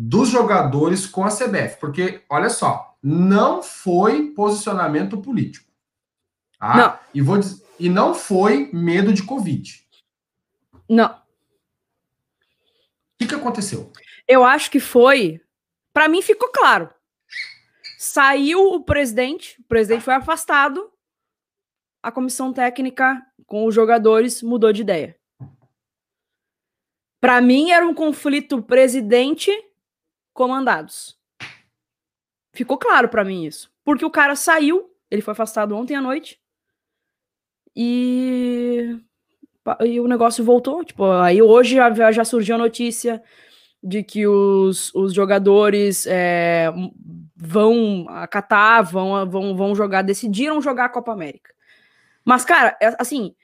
dos jogadores com a CBF, porque olha só, não foi posicionamento político. Tá? Não. E, vou dizer, e não foi medo de Covid. Não. O que, que aconteceu? Eu acho que foi. Para mim ficou claro. Saiu o presidente, o presidente foi afastado, a comissão técnica com os jogadores mudou de ideia. Para mim era um conflito presidente comandados. Ficou claro para mim isso. Porque o cara saiu, ele foi afastado ontem à noite. E, e o negócio voltou. Tipo, aí hoje já, já surgiu a notícia de que os, os jogadores é, vão acatar, vão, vão, vão jogar, decidiram jogar a Copa América. Mas, cara, é, assim,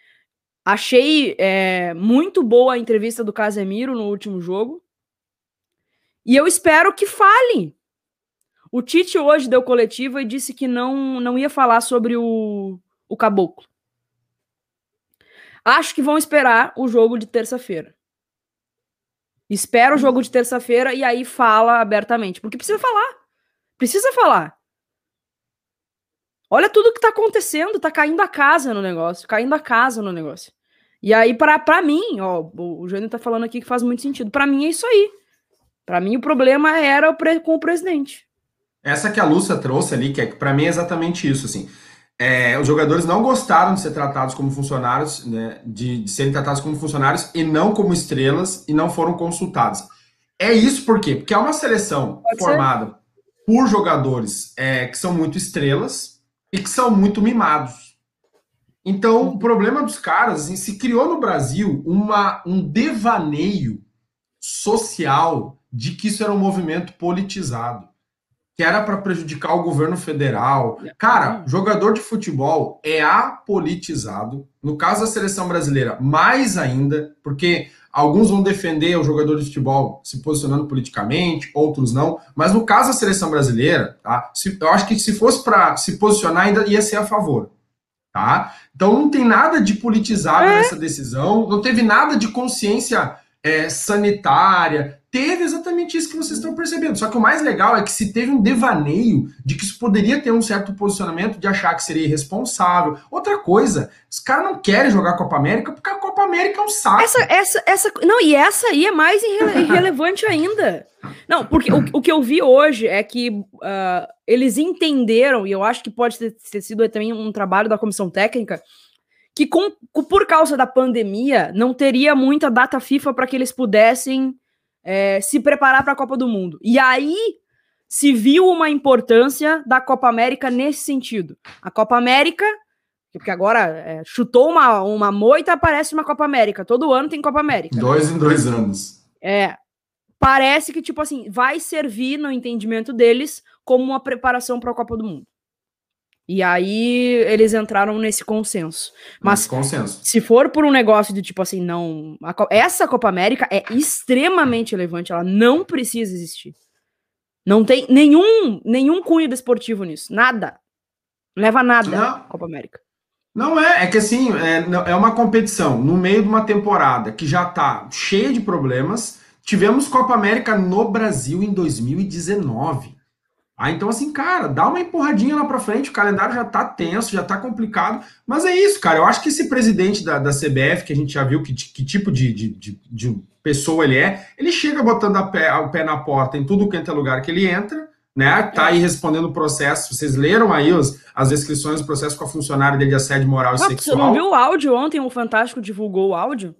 achei é, muito boa a entrevista do Casemiro no último jogo. E eu espero que fale. O Tite hoje deu coletiva e disse que não, não ia falar sobre o, o caboclo. Acho que vão esperar o jogo de terça-feira. Espera o jogo de terça-feira e aí fala abertamente. Porque precisa falar. Precisa falar. Olha tudo que tá acontecendo. Tá caindo a casa no negócio. Caindo a casa no negócio. E aí, para mim, ó, o Jânio tá falando aqui que faz muito sentido. Para mim é isso aí. Para mim, o problema era com o presidente. Essa que a Lúcia trouxe ali, que é para mim é exatamente isso, assim. É, os jogadores não gostaram de ser tratados como funcionários, né, de, de, serem tratados como funcionários e não como estrelas e não foram consultados. É isso por quê? Porque é uma seleção Pode formada ser. por jogadores é, que são muito estrelas e que são muito mimados. Então, o problema dos caras, assim, se criou no Brasil uma, um devaneio social de que isso era um movimento politizado, que era para prejudicar o governo federal. Cara, jogador de futebol é apolitizado. No caso da seleção brasileira, mais ainda, porque alguns vão defender o jogador de futebol se posicionando politicamente, outros não. Mas no caso da seleção brasileira, tá? Eu acho que se fosse para se posicionar, ainda ia ser a favor. Tá? Então não tem nada de politizado É. nessa decisão, não teve nada de consciência é, sanitária, teve exatamente isso que vocês estão percebendo. Só que o mais legal é que se teve um devaneio de que isso poderia ter um certo posicionamento de achar que seria irresponsável. Outra coisa, os caras não querem jogar a Copa América porque a Copa América é um saco. Essa, essa, essa. Não, e essa aí é mais irre- irrelevante ainda. Não, porque o, o que eu vi hoje é que ah, eles entenderam, e eu acho que pode ter, ter sido também um trabalho da comissão técnica, que com, por causa da pandemia não teria muita data FIFA para que eles pudessem eh, se preparar para a Copa do Mundo. E aí se viu uma importância da Copa América nesse sentido. A Copa América porque agora é, chutou uma, uma moita, aparece uma Copa América. Todo ano tem Copa América. Dois em dois anos. É. Parece que, tipo assim, vai servir no entendimento deles como uma preparação para a Copa do Mundo. E aí eles entraram nesse consenso. Mas consenso. se for por um negócio de tipo assim, não. essa Copa América é extremamente relevante, ela não precisa existir. Não tem nenhum, nenhum cunho desportivo nisso. Nada. Não leva nada Não. Copa América. Não é, é que assim, é, é uma competição no meio de uma temporada que já tá cheia de problemas. Tivemos Copa América no Brasil em 2019. Ah, então assim, cara, dá uma empurradinha lá pra frente, o calendário já tá tenso, já tá complicado, mas é isso, cara, eu acho que esse presidente da, da CBF, que a gente já viu que, que tipo de, de, de, de pessoa ele é, ele chega botando a pé, o pé na porta em tudo quanto é lugar que ele entra, né, tá aí respondendo o processo, vocês leram aí os, as descrições do processo com a funcionária dele de assédio moral e Ah, você sexual? não viu o áudio ontem? O Fantástico divulgou o áudio?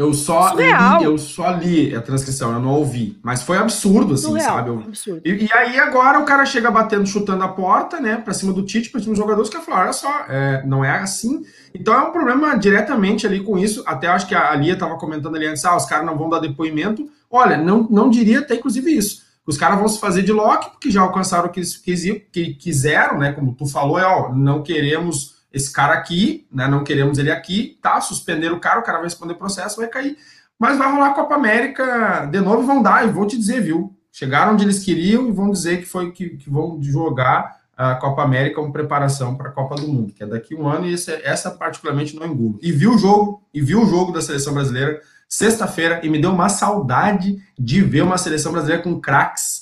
Eu só Surreal. li, eu só li a transcrição, eu não ouvi, mas foi absurdo, assim, Surreal. sabe? Eu- Absurdo. E, e aí agora o cara chega batendo, chutando a porta, né, pra cima do Tite, pra cima dos jogadores, que vai falar, olha só, é, não é assim. Então é um problema diretamente ali com isso. Até acho que a Lia tava comentando ali antes, ah, os caras não vão dar depoimento. Olha, não, não diria até inclusive isso. Os caras vão se fazer de Loki, porque já alcançaram o que, eles quisi- que quiseram, né? Como tu falou, é, ó, não queremos esse cara aqui, né? Não queremos ele aqui, tá? Suspenderam o cara, o cara vai responder processo, vai cair. Mas vai rolar a Copa América de novo vão dar, e vou te dizer, viu? Chegaram onde eles queriam e vão dizer que foi que, que vão jogar a Copa América como preparação para a Copa do Mundo, que é daqui um ano, e esse- essa particularmente não engulo. E viu o jogo, e viu o jogo da seleção brasileira sexta-feira, e me deu uma saudade de ver uma seleção brasileira com craques.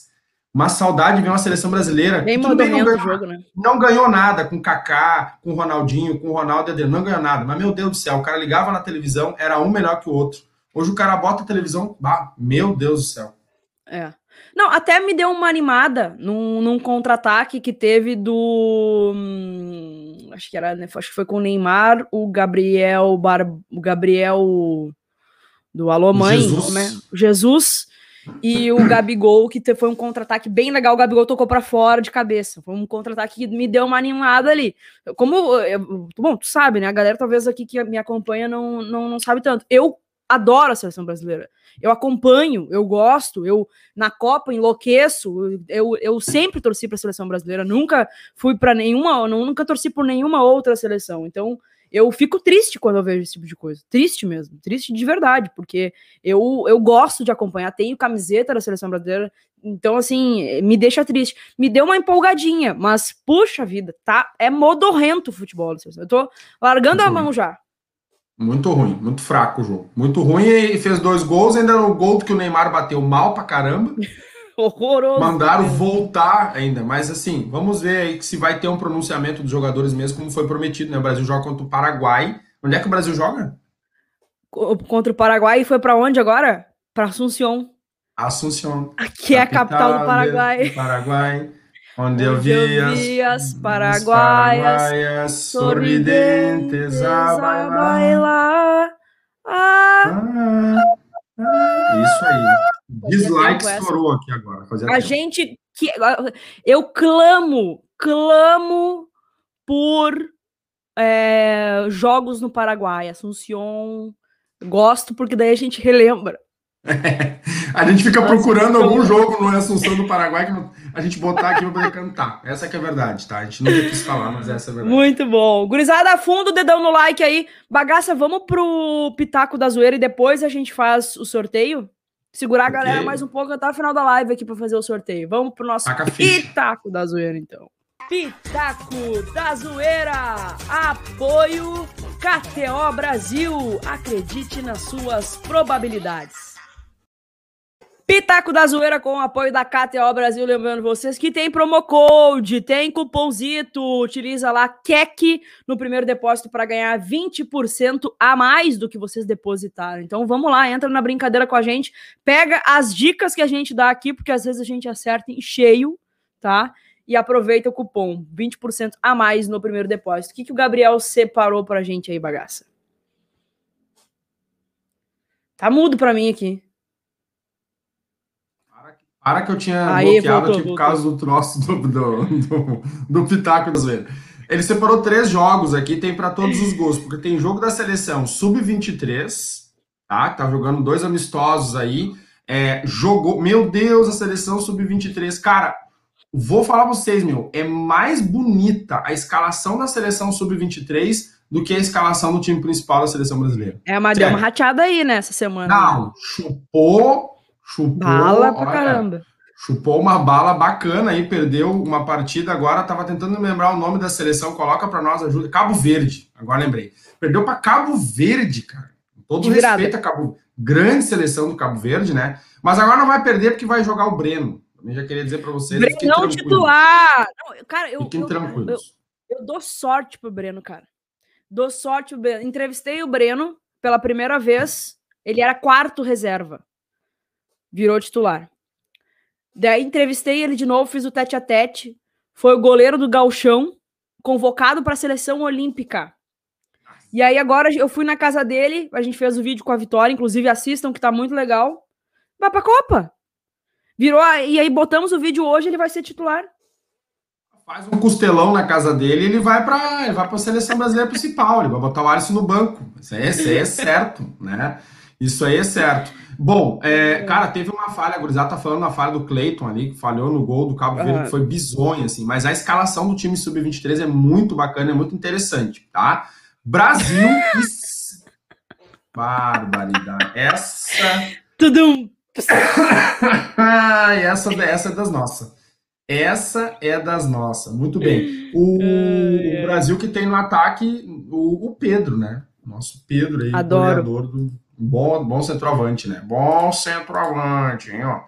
Uma saudade de ver uma seleção brasileira. Bem tudo bem, não ganhou jogo, né? não ganhou nada com o Kaká, com o Ronaldinho, com o Ronaldo Eder, não ganhou nada. Mas, meu Deus do céu, o cara ligava na televisão, era um melhor que o outro. Hoje o cara bota a televisão, bah, meu Deus do céu. É. Não, até me deu uma animada num, num contra-ataque que teve do. hum, acho que era, né, acho que foi com o Neymar, o Gabriel Bar, o Gabriel do Alô Mãe, Jesus. né? Jesus e o Gabigol, que foi um contra-ataque bem legal. O Gabigol tocou pra fora de cabeça. Foi um contra-ataque que me deu uma animada ali. Como. eu- bom, tu sabe, né? A galera talvez aqui que me acompanha não, não, não sabe tanto. Eu adoro a seleção brasileira. Eu acompanho, eu gosto, eu na Copa enlouqueço. Eu, eu sempre torci para a seleção brasileira, nunca fui para nenhuma, nunca torci por nenhuma outra seleção. Então, eu fico triste quando eu vejo esse tipo de coisa. Triste mesmo, triste de verdade, porque eu, eu gosto de acompanhar, tenho camiseta da seleção brasileira, então assim, me deixa triste. Me deu uma empolgadinha, mas puxa vida, tá? É modorrento o futebol. Eu tô largando a Muito mão já. Muito ruim, muito fraco o jogo. Muito ruim e fez dois gols, ainda no gol que o Neymar bateu mal pra caramba. Horroroso. Mandaram voltar ainda, mas assim, vamos ver aí se vai ter um pronunciamento dos jogadores mesmo, como foi prometido, né? O Brasil joga contra o Paraguai. Onde é que o Brasil joga? Co- Contra o Paraguai e foi pra onde agora? Pra Assunção, Assunção. que é a capital do Paraguai. do Paraguai. Onde eu vi as, paraguaias paraguaias sorridentes a bailar. bailar. Ah, Ah, ah, isso aí. Dislike estourou aqui agora. A gente que eu clamo, clamo por é, jogos no Paraguai, Assunção. Gosto porque daí a gente relembra. A gente fica procurando algum jogo no Assunção do Paraguai que a gente botar aqui pra poder cantar. Essa que é a verdade, tá? A gente nunca quis falar, mas essa é a verdade. Muito bom. Gurizada, fundo dedão no like aí. Bagaça, vamos pro Pitaco da Zoeira e depois a gente faz o sorteio? Segurar a galera mais um pouco até o final da live aqui pra fazer o sorteio. Vamos pro nosso Taca. Pitaco da Zoeira, então. Pitaco da Zoeira. Apoio KTO Brasil. Acredite nas suas probabilidades. Pitaco da Zoeira com o apoio da KTO Brasil, lembrando vocês que tem promo code, tem cupomzito, utiliza lá KEC no primeiro depósito para ganhar 20% a mais do que vocês depositaram. Então vamos lá, entra na brincadeira com a gente, pega as dicas que a gente dá aqui, porque às vezes a gente acerta em cheio, tá? E aproveita o cupom, 20% a mais no primeiro depósito. O que, que o Gabriel separou pra gente aí, bagaça? Tá mudo pra mim aqui. Para que eu tinha Aí, bloqueado voltou, aqui por causa do troço do, do, do, do Pitaco da Zoeira. Ele separou três jogos aqui, tem para todos os gostos, porque tem jogo da seleção sub-23, tá? Que tá jogando dois amistosos aí. É, jogou, meu Deus, a seleção sub-23. Cara, vou falar pra vocês, meu, é mais bonita a escalação da seleção sub-23 do que a escalação do time principal da seleção brasileira. É, mas deu uma rateada aí nessa semana. Não, chupou, chupou. Bala pra olha, caramba. Chupou uma bala bacana aí, perdeu uma partida agora. Tava tentando lembrar o nome da seleção. Coloca pra nós, ajuda. Cabo Verde, agora lembrei. Perdeu pra Cabo Verde, cara. Com todo De virada. respeito a Cabo Grande seleção do Cabo Verde, né? Mas agora não vai perder porque vai jogar o Breno. Também já queria dizer pra vocês. Brenão tranquilos. titular. Não, cara, eu, Fiquem eu, eu, tranquilos. eu dou sorte pro Breno, cara. Dou sorte pro Breno. Entrevistei o Breno pela primeira vez. Ele era quarto reserva. Virou titular. Daí entrevistei ele de novo, fiz o tete a tete. Foi o goleiro do Galchão, convocado para a seleção olímpica. E aí agora eu fui na casa dele, a gente fez o vídeo com a Vitória, inclusive assistam que tá muito legal. Vai pra Copa. Virou, a- e aí botamos o vídeo hoje, ele vai ser titular. Faz um costelão na casa dele ele vai para ele vai para a seleção brasileira principal. Ele vai botar o Alisson no banco. Isso aí, isso aí é certo, né? Isso aí é certo. Bom, é, cara, teve uma falha, a gurizada tá falando na falha do Cleiton ali, que falhou no gol do Cabo Verde, que foi bizonha, assim, mas a escalação do time sub-23 é muito bacana, é muito interessante, tá? Brasil e... Barbaridade. Essa... Ai, essa, essa é das nossas. Essa é das nossas. Muito bem. O, o Brasil que tem no ataque o, o Pedro, né? Nosso Pedro aí, Adoro. goleador do bom, bom centroavante, né? Bom centroavante, hein, ó.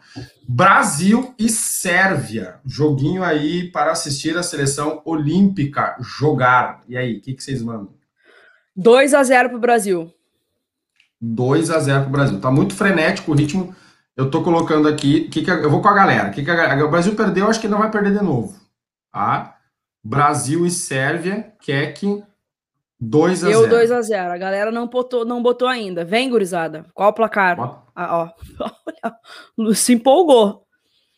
Brasil e Sérvia. Joguinho aí para assistir a seleção olímpica jogar. E aí, o que, que vocês mandam? 2 a 0 pro Brasil. 2 a 0 pro Brasil. Tá muito frenético o ritmo. Eu tô colocando aqui. Que que, eu vou com a galera. Que que a- o Brasil perdeu, acho que não vai perder de novo. Tá? Brasil e Sérvia, Keck, 2 a Eu 0 2 a 0. A galera não botou, não botou ainda. Vem, gurizada. Qual o placar? Bota Ah, ó. Se empolgou.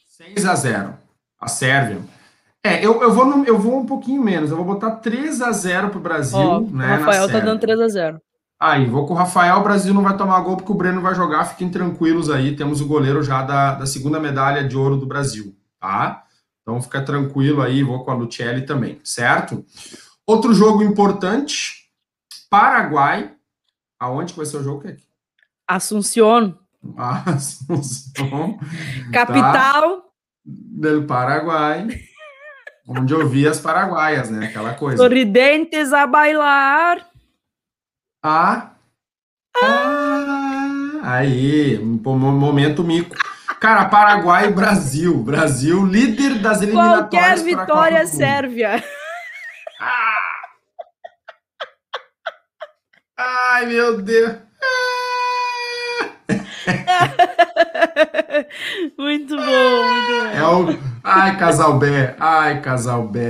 6 a 0 A Sérvia. É, eu, eu, vou no- eu vou um pouquinho menos. Eu vou botar 3 a 0 pro Brasil. Ó, né, o Rafael tá dando 3 a 0. Aí, vou com o Rafael, o Brasil não vai tomar gol porque o Breno vai jogar, fiquem tranquilos aí, temos o goleiro já da, da segunda medalha de ouro do Brasil, tá? Então fica tranquilo aí, vou com a Lucelli também, certo? Outro jogo importante, Paraguai, aonde que vai ser o jogo, Kek? Assunción, Ah, Assunção capital. do Paraguai, onde eu vi as paraguaias, né? Aquela coisa. Sorridentes a bailar. Ah. Ah, aí, um momento mico. Cara, Paraguai e Brasil. Brasil, líder das eliminatórias. Qualquer vitória. Sérvia. Ai, meu Deus. muito bom, muito bom. É o. Ai, casal B. Ai, casal B.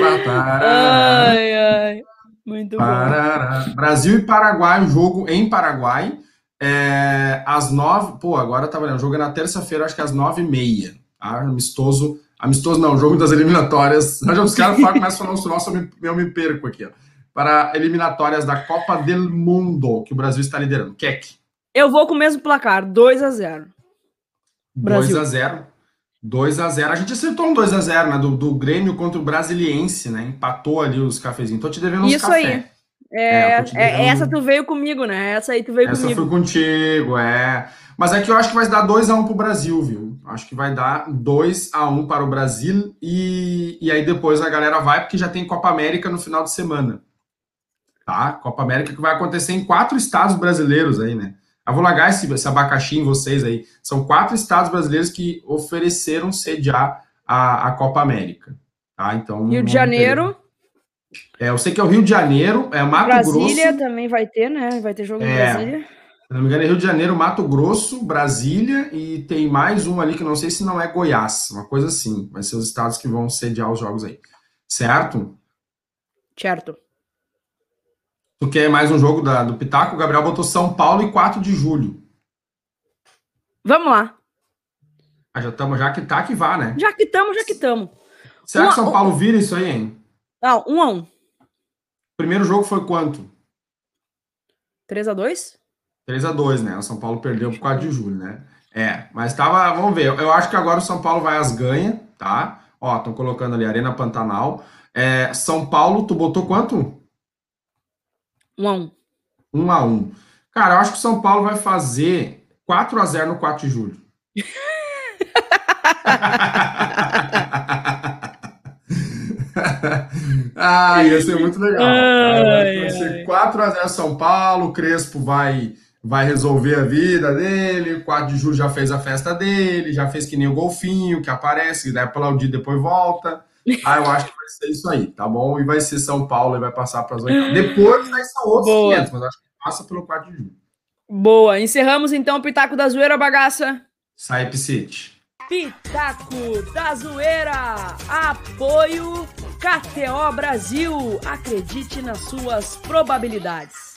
Pratar. Ai, ai. Muito bom. Parará. Brasil e Paraguai, o jogo em Paraguai. É, às nove. Pô, agora tá valendo. O jogo é na terça-feira, acho que às nove e meia. Tá? Amistoso. Amistoso não, jogo das eliminatórias. Já os caras falam, começam a falar o nosso, eu me, eu me perco aqui, ó. Para eliminatórias da Copa del Mundo, que o Brasil está liderando. Keck. Eu vou com o mesmo placar, 2 a 0. Brasil. 2x0. 2x0. A gente acertou um 2x0, né? Do, do Grêmio contra o Brasiliense, né? Empatou ali os cafezinhos. Tô te devendo uns Isso café. aí. É, É, é- essa tu veio comigo, né? Essa aí tu veio Essa comigo. foi contigo, é. Mas é que eu acho que vai dar 2x1 pro Brasil, viu? Acho que vai dar 2x1 para o Brasil e, e aí depois a galera vai, porque já tem Copa América no final de semana. Tá? Copa América que vai acontecer em quatro estados brasileiros aí, né? Eu vou largar esse, esse abacaxi em vocês aí. São quatro estados brasileiros que ofereceram sediar a, a Copa América. Tá? Então, Rio de Janeiro, ter- É, eu sei que é o Rio de Janeiro, é Mato Brasília Grosso. também vai ter, né? Vai ter jogo em É. Brasília. Se não me engano, é Rio de Janeiro, Mato Grosso, Brasília e tem mais um ali que não sei se não é Goiás, uma coisa assim. Vai ser os estados que vão sediar os jogos aí. Certo? Certo. Tu quer mais um jogo da- do Pitaco? O Gabriel botou São Paulo e 4 de julho. Vamos lá. Ah, já estamos, já que tá, que vá, né? Já que estamos, já que estamos. Será que Uma- São Paulo vira isso aí, hein? Não, um a um. O primeiro jogo foi quanto? 3x2? 3x2, né? O São Paulo perdeu por 4 de julho, né? É, mas tava. Vamos ver. Eu acho que agora o São Paulo vai às ganha, tá? Ó, estão colocando ali Arena Pantanal. É, São Paulo, tu botou quanto? 1 a 1 1 a 1 Cara, eu acho que o São Paulo vai fazer 4 a 0 no 4 de julho. ah, ia ser muito legal. Ai, vai ai. ser 4 a 0 São Paulo, o Crespo vai vai resolver a vida dele, 4 de julho já fez a festa dele, já fez que nem o golfinho, que aparece, daí aplaudir depois volta. Ah, eu acho que vai ser isso aí, tá bom? E vai ser São Paulo e vai passar para as oitavas. Depois aí são outros Boa. 500, mas acho que passa pelo 4 de julho. Boa. Encerramos então o Pitaco da Zoeira, bagaça. Sai Psite. Pitaco da Zoeira. Apoio KTO Brasil. Acredite nas suas probabilidades.